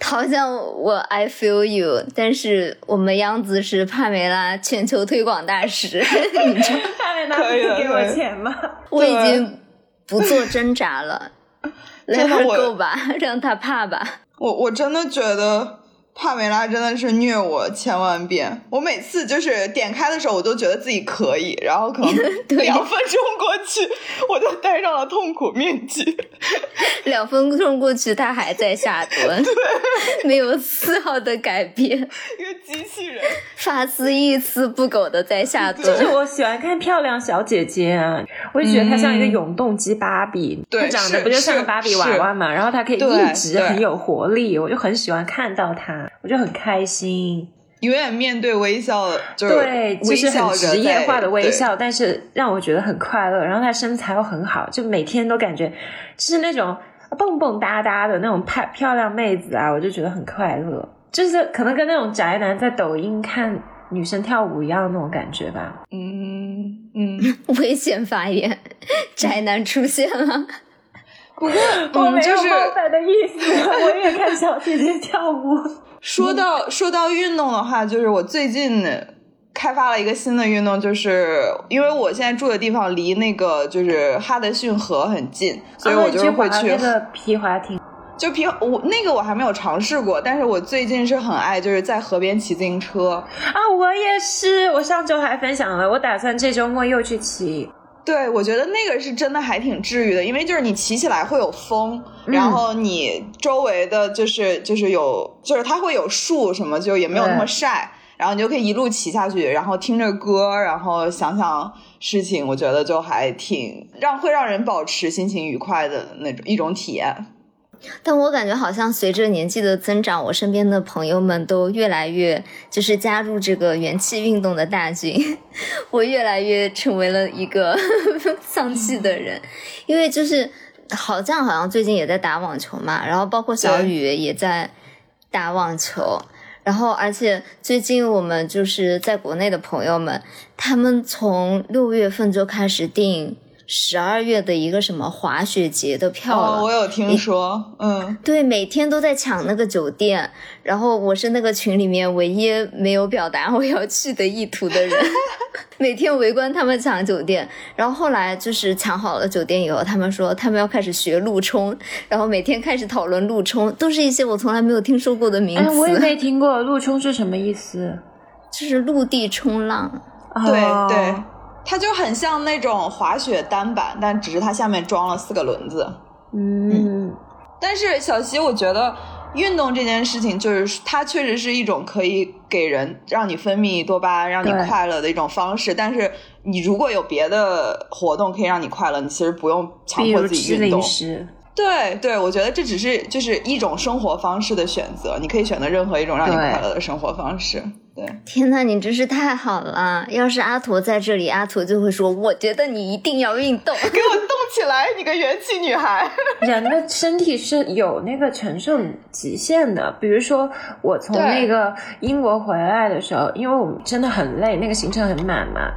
[SPEAKER 1] 好像我 I feel you，但是我们央子是帕梅拉全球推广大使，你知道
[SPEAKER 2] 帕梅拉可以给我钱吗？
[SPEAKER 1] 我已经不做挣扎了，Let her go 吧，[LAUGHS] 让他怕吧。
[SPEAKER 3] 我我真的觉得。帕梅拉真的是虐我千万遍，我每次就是点开的时候，我都觉得自己可以，然后可能 [LAUGHS] 两分钟过去，我就戴上了痛苦面具。[LAUGHS]
[SPEAKER 1] 两分钟过去，他还在下蹲，[LAUGHS] 没有丝毫的改变，一
[SPEAKER 3] 个机器人，
[SPEAKER 1] 发丝一丝不苟的在下蹲。
[SPEAKER 2] 就是我喜欢看漂亮小姐姐啊，我就觉得她像一个永动机芭比，她长得不就像个芭比娃娃嘛，然后她可以一直很有活力，我就很喜欢看到她。我就很开心，
[SPEAKER 3] 永远面对微笑，就是
[SPEAKER 2] 对，就是很职业化的微笑，但是让我觉得很快乐。然后他身材又很好，就每天都感觉就是那种蹦蹦哒哒的那种漂漂亮妹子啊，我就觉得很快乐。就是可能跟那种宅男在抖音看女生跳舞一样那种感觉吧。
[SPEAKER 3] 嗯嗯，[LAUGHS]
[SPEAKER 1] 危险发言，宅男出现了。
[SPEAKER 3] 不过 [LAUGHS]
[SPEAKER 2] 我没
[SPEAKER 3] 有
[SPEAKER 2] 冒犯的意思，我也看小姐姐跳舞。
[SPEAKER 3] 说到说到运动的话，就是我最近开发了一个新的运动，就是因为我现在住的地方离那个就是哈德逊河很近，所以我就会去
[SPEAKER 2] 那个皮划艇。
[SPEAKER 3] 就皮我那个我还没有尝试过，但是我最近是很爱就是在河边骑自行车
[SPEAKER 2] 啊，我也是，我上周还分享了，我打算这周末又去骑。
[SPEAKER 3] 对，我觉得那个是真的还挺治愈的，因为就是你骑起来会有风，然后你周围的就是就是有就是它会有树什么，就也没有那么晒，然后你就可以一路骑下去，然后听着歌，然后想想事情，我觉得就还挺让会让人保持心情愉快的那种一种体验。
[SPEAKER 1] 但我感觉好像随着年纪的增长，我身边的朋友们都越来越就是加入这个元气运动的大军，[LAUGHS] 我越来越成为了一个 [LAUGHS] 丧气的人，因为就是好像好像最近也在打网球嘛，然后包括小雨也在打网球，然后而且最近我们就是在国内的朋友们，他们从六月份就开始订。十二月的一个什么滑雪节的票了，
[SPEAKER 3] 我有听说，嗯，
[SPEAKER 1] 对，每天都在抢那个酒店，然后我是那个群里面唯一没有表达我要去的意图的人，[LAUGHS] 每天围观他们抢酒店，然后后来就是抢好了酒店以后，他们说他们要开始学陆冲，然后每天开始讨论陆冲，都是一些我从来没有听说过的名词，
[SPEAKER 2] 我也没听过陆冲是什么意思，
[SPEAKER 1] 就是陆地冲浪，
[SPEAKER 3] 对对。它就很像那种滑雪单板，但只是它下面装了四个轮子。
[SPEAKER 2] 嗯，
[SPEAKER 3] 但是小溪，我觉得运动这件事情，就是它确实是一种可以给人让你分泌多巴胺、让你快乐的一种方式。但是你如果有别的活动可以让你快乐，你其实不用强迫自己运动
[SPEAKER 2] 零。食，
[SPEAKER 3] 对对，我觉得这只是就是一种生活方式的选择，你可以选择任何一种让你快乐的生活方式。对，[LAUGHS]
[SPEAKER 1] 天呐，你真是太好了！要是阿驼在这里，阿驼就会说：“我觉得你一定要运动。[LAUGHS]
[SPEAKER 3] 给我动起来，你个元气女孩！
[SPEAKER 2] 人的身体是有那个承受极限的。比如说，我从那个英国回来的时候，因为我们真的很累，那个行程很满嘛，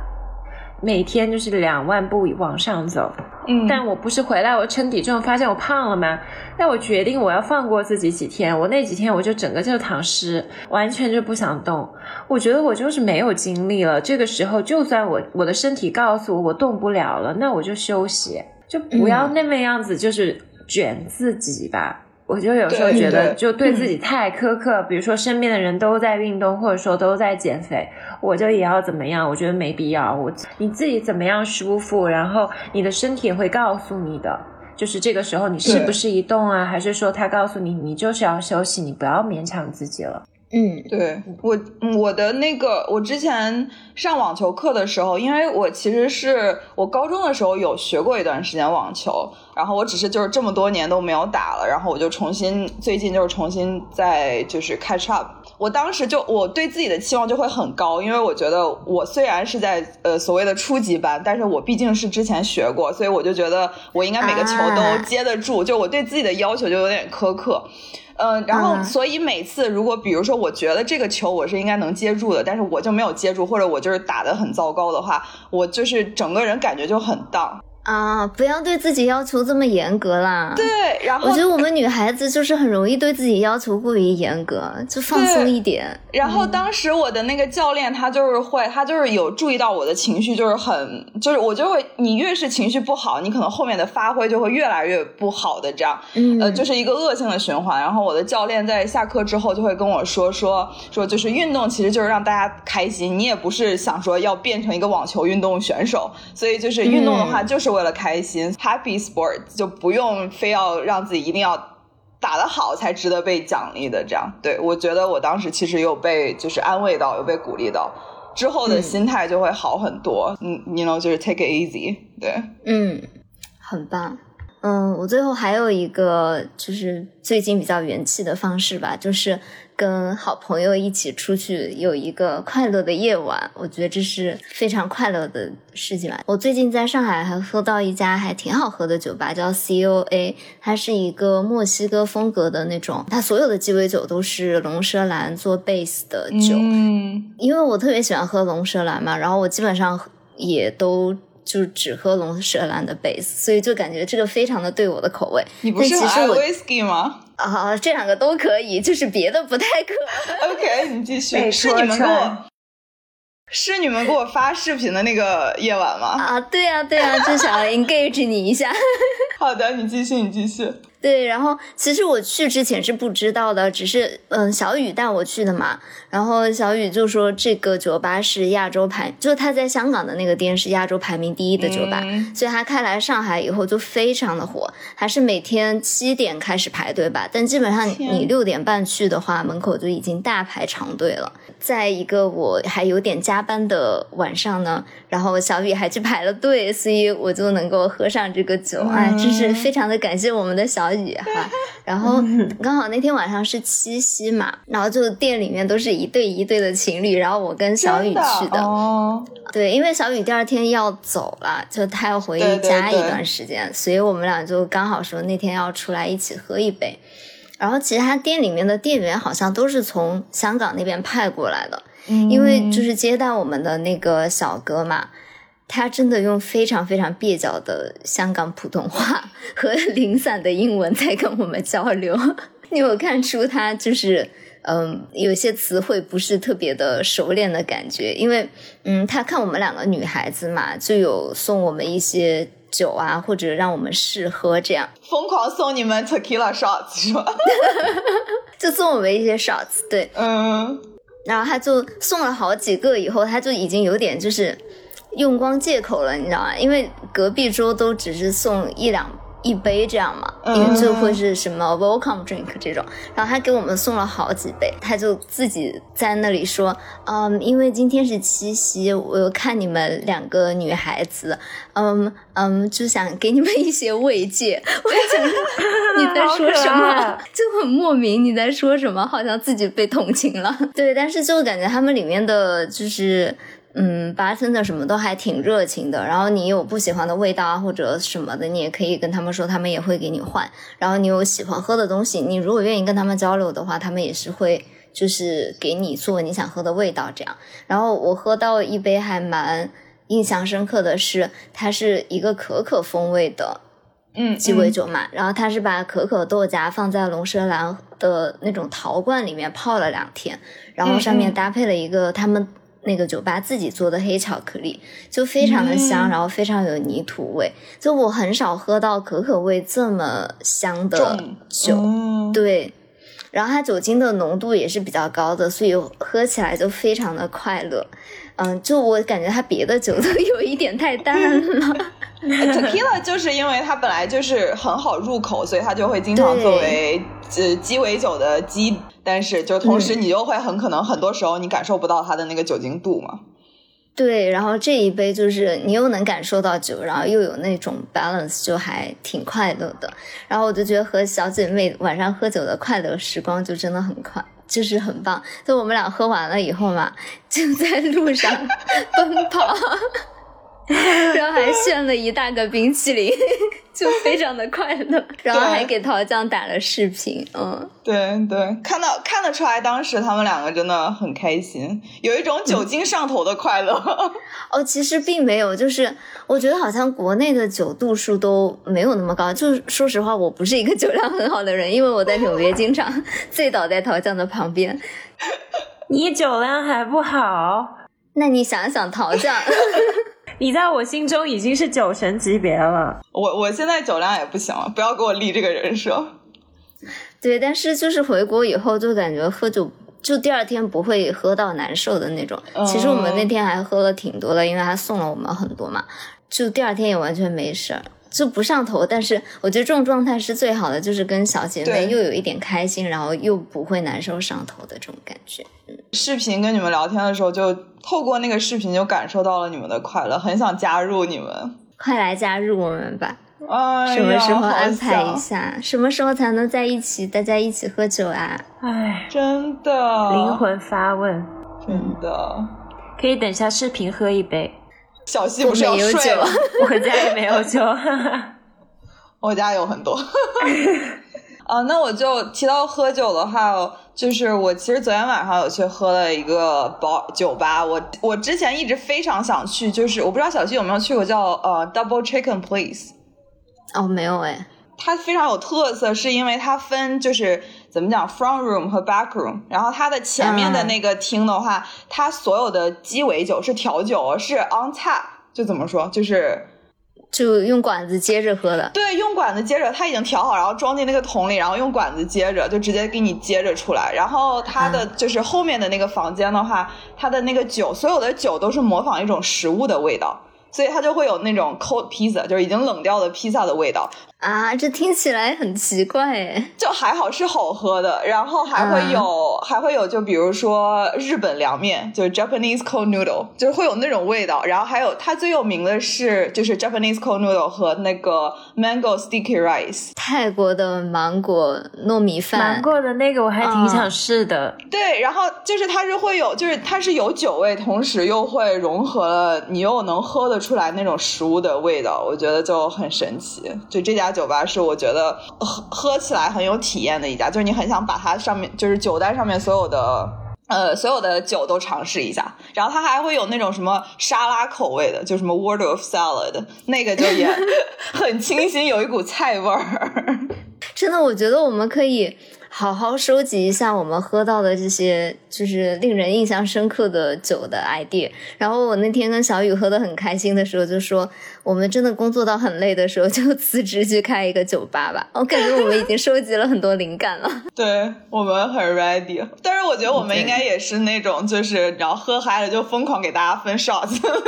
[SPEAKER 2] 每天就是两万步往上走。
[SPEAKER 3] 嗯
[SPEAKER 2] 但我不是回来我称体重，发现我胖了吗？那我决定我要放过自己几天。我那几天我就整个就是躺尸，完全就不想动。我觉得我就是没有精力了。这个时候，就算我我的身体告诉我我动不了了，那我就休息，就不要那么样子，就是卷自己吧。我就有时候觉得，就对自己太苛刻。比如说，身边的人都在运动，或者说都在减肥，我就也要怎么样？我觉得没必要。我你自己怎么样舒服，然后你的身体也会告诉你的。就是这个时候你是不是移动啊？还是说他告诉你你就是要休息，你不要勉强自己了？”
[SPEAKER 1] 嗯
[SPEAKER 3] 对我，嗯我的那个，我之前上网球课的时候，因为我其实是我高中的时候有学过一段时间网球，然后我只是就是这么多年都没有打了，然后我就重新最近就是重新再就是 catch up。我当时就我对自己的期望就会很高，因为我觉得我虽然是在呃所谓的初级班，但是我毕竟是之前学过，所以我就觉得我应该每个球
[SPEAKER 1] 啊
[SPEAKER 3] 都接得住，就我对自己的要求就有点苛刻。嗯，然后
[SPEAKER 1] 嗯
[SPEAKER 3] 所以每次如果比如说我觉得这个球我是应该能接住的，但是我就没有接住，或者我就是打得很糟糕的话，我就是整个人感觉就很荡。
[SPEAKER 1] 啊，不要对自己要求这么严格啦。
[SPEAKER 3] 对，然后
[SPEAKER 1] 我觉得我们女孩子就是很容易对自己要求过于严格，就放松一点。
[SPEAKER 3] 然后当时我的那个教练他就是会，他就是有注意到我的情绪就是很，就是我就会，你越是情绪不好，你可能后面的发挥就会越来越不好的这样，
[SPEAKER 1] 嗯
[SPEAKER 3] 呃，就是一个恶性的循环。然后我的教练在下课之后就会跟我说说说，就是运动其实就是让大家开心，你也不是想说要变成一个网球运动选手，所以就是运动的话就是为了开心、h a p p y sport 就不用非要让自己一定要。打得好才值得被奖励的，这样对我觉得我当时其实有被就是安慰到，有被鼓励到，之后的心态就会好很多。嗯，你 know 就是 take it easy，对，
[SPEAKER 1] 嗯，很棒。嗯，我最后还有一个就是最近比较元气的方式吧，就是跟好朋友一起出去有一个快乐的夜晚，我觉得这是非常快乐的事情吧。我最近在上海还喝到一家还挺好喝的酒吧，叫 COA，它是一个墨西哥风格的那种，它所有的鸡尾酒都是龙舌兰做 base 的酒。
[SPEAKER 3] 嗯，
[SPEAKER 1] 因为我特别喜欢喝龙舌兰嘛，然后我基本上也都就只喝龙舌兰的 base，所以就感觉这个非常的对我的口味。
[SPEAKER 3] 你不是很爱
[SPEAKER 1] 但其实我
[SPEAKER 3] whisky 吗
[SPEAKER 1] 啊，这两个都可以，就是别的不太可。
[SPEAKER 3] ？OK，你继续。是你们给我，是你们给我发视频的那个夜晚吗？
[SPEAKER 1] 啊，对啊，对啊，就想 [LAUGHS] engage 你一下。[LAUGHS]
[SPEAKER 3] 好的，你继续，你继续。
[SPEAKER 1] 对，然后其实我去之前是不知道的，只是嗯小雨带我去的嘛。然后小雨就说这个酒吧是亚洲排，就是他在香港的那个店是亚洲排名第一的酒吧，
[SPEAKER 3] 嗯。
[SPEAKER 1] 所以他开来上海以后就非常的火，还是每天七点开始排队吧，但基本上你六点半去的话，门口就已经大排长队了。在一个我还有点加班的晚上呢，然后小雨还去排了队，所以我就能够喝上这个酒，哎，真是非常的感谢我们的小雨哈。然后刚好那天晚上是七夕嘛，然后就店里面都是一对一对的情侣，然后我跟小雨去的，
[SPEAKER 3] 哦，
[SPEAKER 1] 对，因为小雨第二天要走了，就他要回家一段时间，所以我们俩就刚好说那天要出来一起喝一杯。然后其实他店里面的店员好像都是从香港那边派过来的，因为就是接待我们的那个小哥嘛，他真的用非常非常蹩脚的香港普通话 [LAUGHS] 和零散的英文在跟我们交流。[LAUGHS] 你有看出他就是嗯，有些词汇不是特别的熟练的感觉，因为嗯，他看我们两个女孩子嘛，就有送我们一些酒啊，或者让我们试喝这样，
[SPEAKER 3] 疯狂送你们 tequila shots 是吧？[LAUGHS]
[SPEAKER 1] 就送我们一些 shots，对，
[SPEAKER 3] 嗯，
[SPEAKER 1] 然后他就送了好几个，以后他就已经有点就是用光借口了，你知道吗？因为隔壁桌都只是送一两一杯这样嘛，
[SPEAKER 3] 嗯
[SPEAKER 1] 因为就会是什么 welcome drink 这种，然后他给我们送了好几杯，他就自己在那里说，嗯，因为今天是七夕，我有看你们两个女孩子，嗯嗯，就想给你们一些慰藉。[LAUGHS] 我就想说你在说什么？[LAUGHS] 就很莫名，你在说什么？好像自己被同情了。对，但是就感觉他们里面的就是。嗯，bartender 什么都还挺热情的，然后你有不喜欢的味道啊或者什么的，你也可以跟他们说，他们也会给你换。然后你有喜欢喝的东西，你如果愿意跟他们交流的话，他们也是会就是给你做你想喝的味道这样。然后我喝到一杯还蛮印象深刻的是，它是一个可可风味的
[SPEAKER 3] 嗯，
[SPEAKER 1] 鸡尾酒嘛，然后它是把可可豆荚放在龙舌兰的那种陶罐里面泡了两天，然后上面搭配了一个他们那个酒吧自己做的黑巧克力，就非常的香，
[SPEAKER 3] 嗯
[SPEAKER 1] 然后非常有泥土味，就我很少喝到可可味这么香的酒，
[SPEAKER 3] 嗯
[SPEAKER 1] 对。然后它酒精的浓度也是比较高的，所以喝起来就非常的快乐。嗯，就我感觉它别的酒都 [LAUGHS] 有一点太淡了。
[SPEAKER 3] tequila 就是因为它本来就是很好入口，所以它就会经常作为呃鸡尾酒的基，但是就同时
[SPEAKER 1] 嗯
[SPEAKER 3] 你又会很可能很多时候你感受不到它的那个酒精度嘛。
[SPEAKER 1] 对，然后这一杯就是你又能感受到酒，然后又有那种 balance，就还挺快乐的。然后我就觉得和小姐妹晚上喝酒的快乐时光就真的很快，就是很棒。就我们俩喝完了以后嘛，就在路上 [LAUGHS] 奔跑，[LAUGHS] 然后还炫了一大个冰淇淋，[LAUGHS] 就非常的快乐。然后还给桃酱打了视频，嗯。
[SPEAKER 3] 对对，看到看得出来，当时他们两个真的很开心，有一种酒精上头的快乐。[LAUGHS]
[SPEAKER 1] 哦，其实并没有，就是我觉得好像国内的酒度数都没有那么高。就是说实话，我不是一个酒量很好的人，因为我在纽约经常醉倒在桃酱的旁边。
[SPEAKER 2] 你酒量还不好，
[SPEAKER 1] 那你想想，桃酱，
[SPEAKER 2] 你在我心中已经是酒神级别了。
[SPEAKER 3] 我我现在酒量也不行了，不要给我立这个人设。
[SPEAKER 1] 对，但是就是回国以后就感觉喝酒。就第二天不会喝到难受的那种。其实我们那天还喝了挺多的，因为他送了我们很多嘛。就第二天也完全没事儿，就不上头。但是我觉得这种状态是最好的，就是跟小姐妹又有一点开心，然后又不会难受上头的这种感觉。
[SPEAKER 3] 视频跟你们聊天的时候，就透过那个视频就感受到了你们的快乐，很想加入你们。
[SPEAKER 1] 快来加入我们吧！
[SPEAKER 3] 哎
[SPEAKER 1] 什么时候安排一下？什么时候才能在一起？大家一起喝酒啊？
[SPEAKER 2] 哎，
[SPEAKER 3] 真的，
[SPEAKER 2] 灵魂发问，
[SPEAKER 3] 真的。
[SPEAKER 2] 可以等下视频喝一杯。
[SPEAKER 3] 小溪不是
[SPEAKER 1] 有酒
[SPEAKER 3] 睡了？[LAUGHS]
[SPEAKER 2] 我家也没有酒，[LAUGHS]
[SPEAKER 3] 我家有很多。[LAUGHS] 啊，那我就提到喝酒的话，就是我其实昨天晚上有去喝了一个包酒吧，我我之前一直非常想去，就是我不知道小溪有没有去过叫呃 Double Chicken Please。
[SPEAKER 1] 哦，没有哎。
[SPEAKER 3] 它非常有特色，是因为它分就是怎么讲 front room 和 back room，然后它的前面的那个厅的话，它所有的鸡尾酒是调酒，是 on tap，就怎么说，就是
[SPEAKER 1] 就用管子接着喝的。
[SPEAKER 3] 对，用管子接着，它已经调好，然后装进那个桶里，然后用管子接着，就直接给你接着出来。然后它的就是后面的那个房间的话，它的那个酒，所有的酒都是模仿一种食物的味道，所以它就会有那种 cold pizza，就是已经冷掉的披萨的味道。
[SPEAKER 1] 啊，这听起来很奇怪哎。
[SPEAKER 3] 就还好是好喝的，然后还会有、还会有，就比如说日本凉面，就是 Japanese cold noodle，就是会有那种味道。然后还有它最有名的是就是 Japanese cold noodle 和那个 mango sticky rice。
[SPEAKER 1] 泰国的芒果糯米饭，
[SPEAKER 2] 芒果的那个我还挺想试的。
[SPEAKER 3] 对，然后就是它是会有，就是它是有酒味，同时又会融合了你又能喝得出来那种食物的味道，我觉得就很神奇。就这家酒吧是我觉得喝喝起来很有体验的一家，就是你很想把它上面就是酒单上面所有的。呃，所有的酒都尝试一下，然后它还会有那种什么沙拉口味的，就什么 Word of Salad，那个就也 [LAUGHS] 很清新，有一股菜味儿。
[SPEAKER 1] 真的，我觉得我们可以好好收集一下我们喝到的这些就是令人印象深刻的酒的 idea。然后我那天跟小雨喝的很开心的时候，就说我们真的工作到很累的时候，就辞职去开一个酒吧吧。我感觉我们已经收集了很多灵感了。[LAUGHS]
[SPEAKER 3] 对我们很 ready，但是我觉得我们应该也是那种，就是然后喝嗨了就疯狂给大家分 shots，[LAUGHS] 朋友们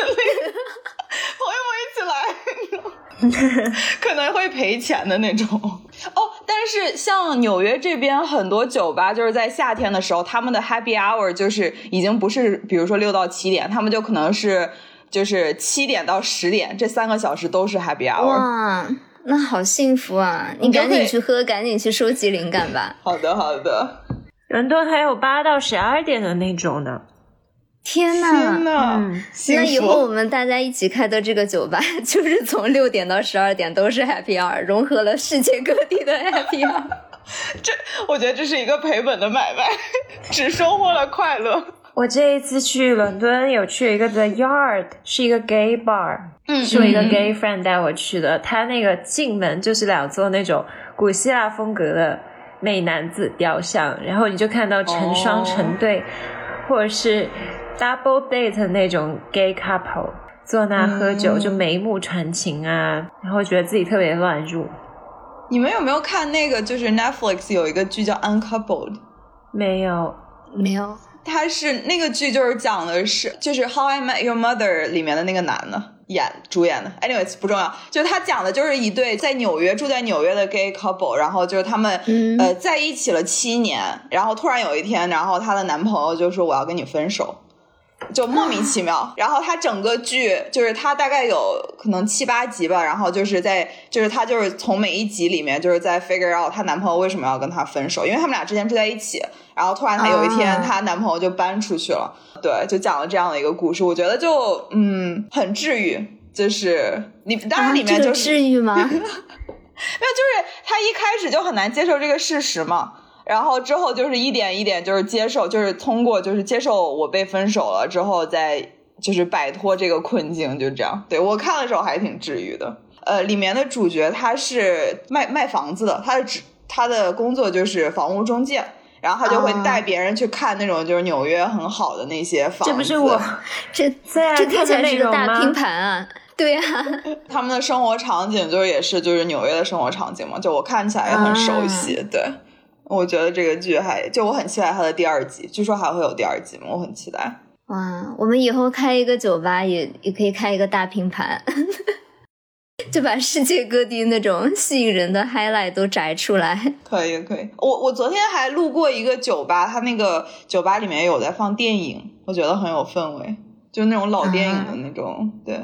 [SPEAKER 3] 一起来。[LAUGHS] 可能会赔钱的那种。哦，但是像纽约这边很多酒吧，就是在夏天的时候，他们的 Happy Hour 就是已经不是，比如说六到七点，他们就可能是就是七点到十点这三个小时都是 Happy Hour。
[SPEAKER 1] 哇，那好幸福啊！你赶紧去喝，赶紧去收集灵感吧。
[SPEAKER 3] 好的，好的。
[SPEAKER 2] 伦敦还有八到十二点的那种呢。
[SPEAKER 1] 天呐！
[SPEAKER 3] 天呐！
[SPEAKER 1] 那以后我们大家一起开的这个酒吧，[LAUGHS] 就是从六点到十二点都是 Happy Hour，融合了世界各地的 Happy Hour。[LAUGHS]
[SPEAKER 3] 这，我觉得这是一个赔本的买卖，[LAUGHS] 只收获了快乐。
[SPEAKER 2] 我这一次去伦敦有去一个 The Yard，是一个 gay bar，
[SPEAKER 3] 嗯，
[SPEAKER 2] 是我一个 gay friend 带我去的。他那个进门就是两座那种古希腊风格的美男子雕像，然后你就看到成双成对，或者是。Double date 那种 gay couple 坐那喝酒就眉目传情啊，然后觉得自己特别乱入。
[SPEAKER 3] 你们有没有看那个？就是 Netflix 有一个剧叫 Uncoupled，
[SPEAKER 2] 没有，
[SPEAKER 1] 没有。
[SPEAKER 3] 它是那个剧就是讲的是就是 How I Met Your Mother 里面的那个男的演主演的。Anyways 不重要，就是他讲的就是一对在纽约住在纽约的 gay couple，然后就是他们呃在一起了七年，然后突然有一天，然后她的男朋友就说我要跟你分手。就莫名其妙，[LAUGHS] 然后他整个剧就是他大概有可能七八集吧，然后就是在就是她就是从每一集里面就是在 figure out 她男朋友为什么要跟她分手，因为他们俩之前住在一起，然后突然她有一天她男朋友就搬出去了，对，就讲了这样的一个故事，我觉得就嗯很治愈，就是你当然里面就
[SPEAKER 1] 治愈吗？[LAUGHS] 没有，就
[SPEAKER 3] 是他一开始就很难接受这个事实嘛。然后之后就是一点一点，就是接受，就是通过，就是接受我被分手了之后，再就是摆脱这个困境，就这样。对我看的时候还挺治愈的。呃，里面的主角他是卖卖房子的，他的职他的工作就是房屋中介，然后他就会带别人去看那种就是纽约很好的那些房子。
[SPEAKER 2] 这不是我
[SPEAKER 1] 这 [LAUGHS] 这听起来是个大拼盘啊！对呀，[LAUGHS]
[SPEAKER 3] 他们的生活场景就是也是就是纽约的生活场景嘛，就我看起来也很熟悉，对。我觉得这个剧还就我很期待它的第二季，据说还会有第二季嘛，我很期待。
[SPEAKER 1] 哇，我们以后开一个酒吧也也可以开一个大拼盘，[LAUGHS] 就把世界各地那种吸引人的 highlight 都摘出来。
[SPEAKER 3] 可以可以，我我昨天还路过一个酒吧，它那个酒吧里面有在放电影，我觉得很有氛围，就那种老电影的那种，对。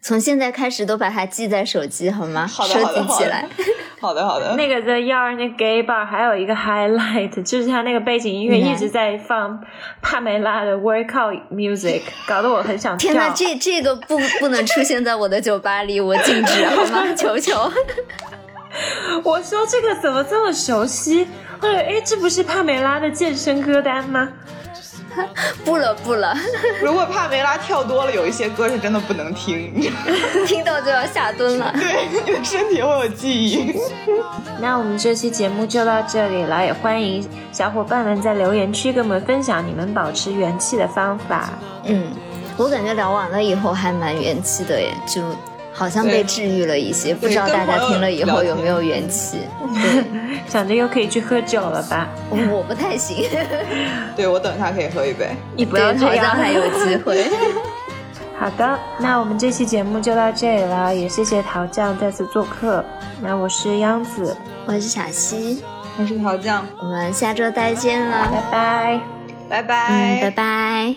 [SPEAKER 1] 从现在开始都把它记在手机好吗？
[SPEAKER 3] 收
[SPEAKER 1] 集起来。[LAUGHS]
[SPEAKER 3] 好的好的。
[SPEAKER 2] 那个在幺二那 gay bar 还有一个 highlight，[LAUGHS] 就是它那个背景音乐一直在放帕梅拉的 workout music，[LAUGHS] 搞得我很想跳。
[SPEAKER 1] 天呐，这这个不不能出现在我的酒吧里，我禁止好吗？求求。
[SPEAKER 2] 我说这个怎么这么熟悉？哎，这不是帕梅拉的健身歌单吗？[LAUGHS]
[SPEAKER 1] 不了不了，
[SPEAKER 3] 如果帕梅拉跳多了，有一些歌是真的不能听，[LAUGHS]
[SPEAKER 1] 听到就要下蹲了。[LAUGHS]
[SPEAKER 3] 对，你的身体会有记忆。
[SPEAKER 2] 那我们这期节目就到这里了，也欢迎小伙伴们在留言区跟我们分享你们保持元气的方法。
[SPEAKER 1] 嗯，我感觉聊完了以后还蛮元气的耶，就。好像被治愈了一些，不知道大家听了以后有没有元气？[LAUGHS]
[SPEAKER 2] 想着又可以去喝酒了吧？[LAUGHS]
[SPEAKER 1] 我不太行。[LAUGHS]
[SPEAKER 3] 对，我等一下可以喝一杯。
[SPEAKER 2] 你不要这样，
[SPEAKER 1] 还有机会。
[SPEAKER 2] 好的，那我们这期节目就到这里了，也谢谢陶酱再次做客。那我是央子，
[SPEAKER 1] 我是小溪，
[SPEAKER 3] 我是陶酱，
[SPEAKER 1] 我们下周再见了，
[SPEAKER 2] 拜拜，
[SPEAKER 3] 拜拜，
[SPEAKER 1] 拜拜。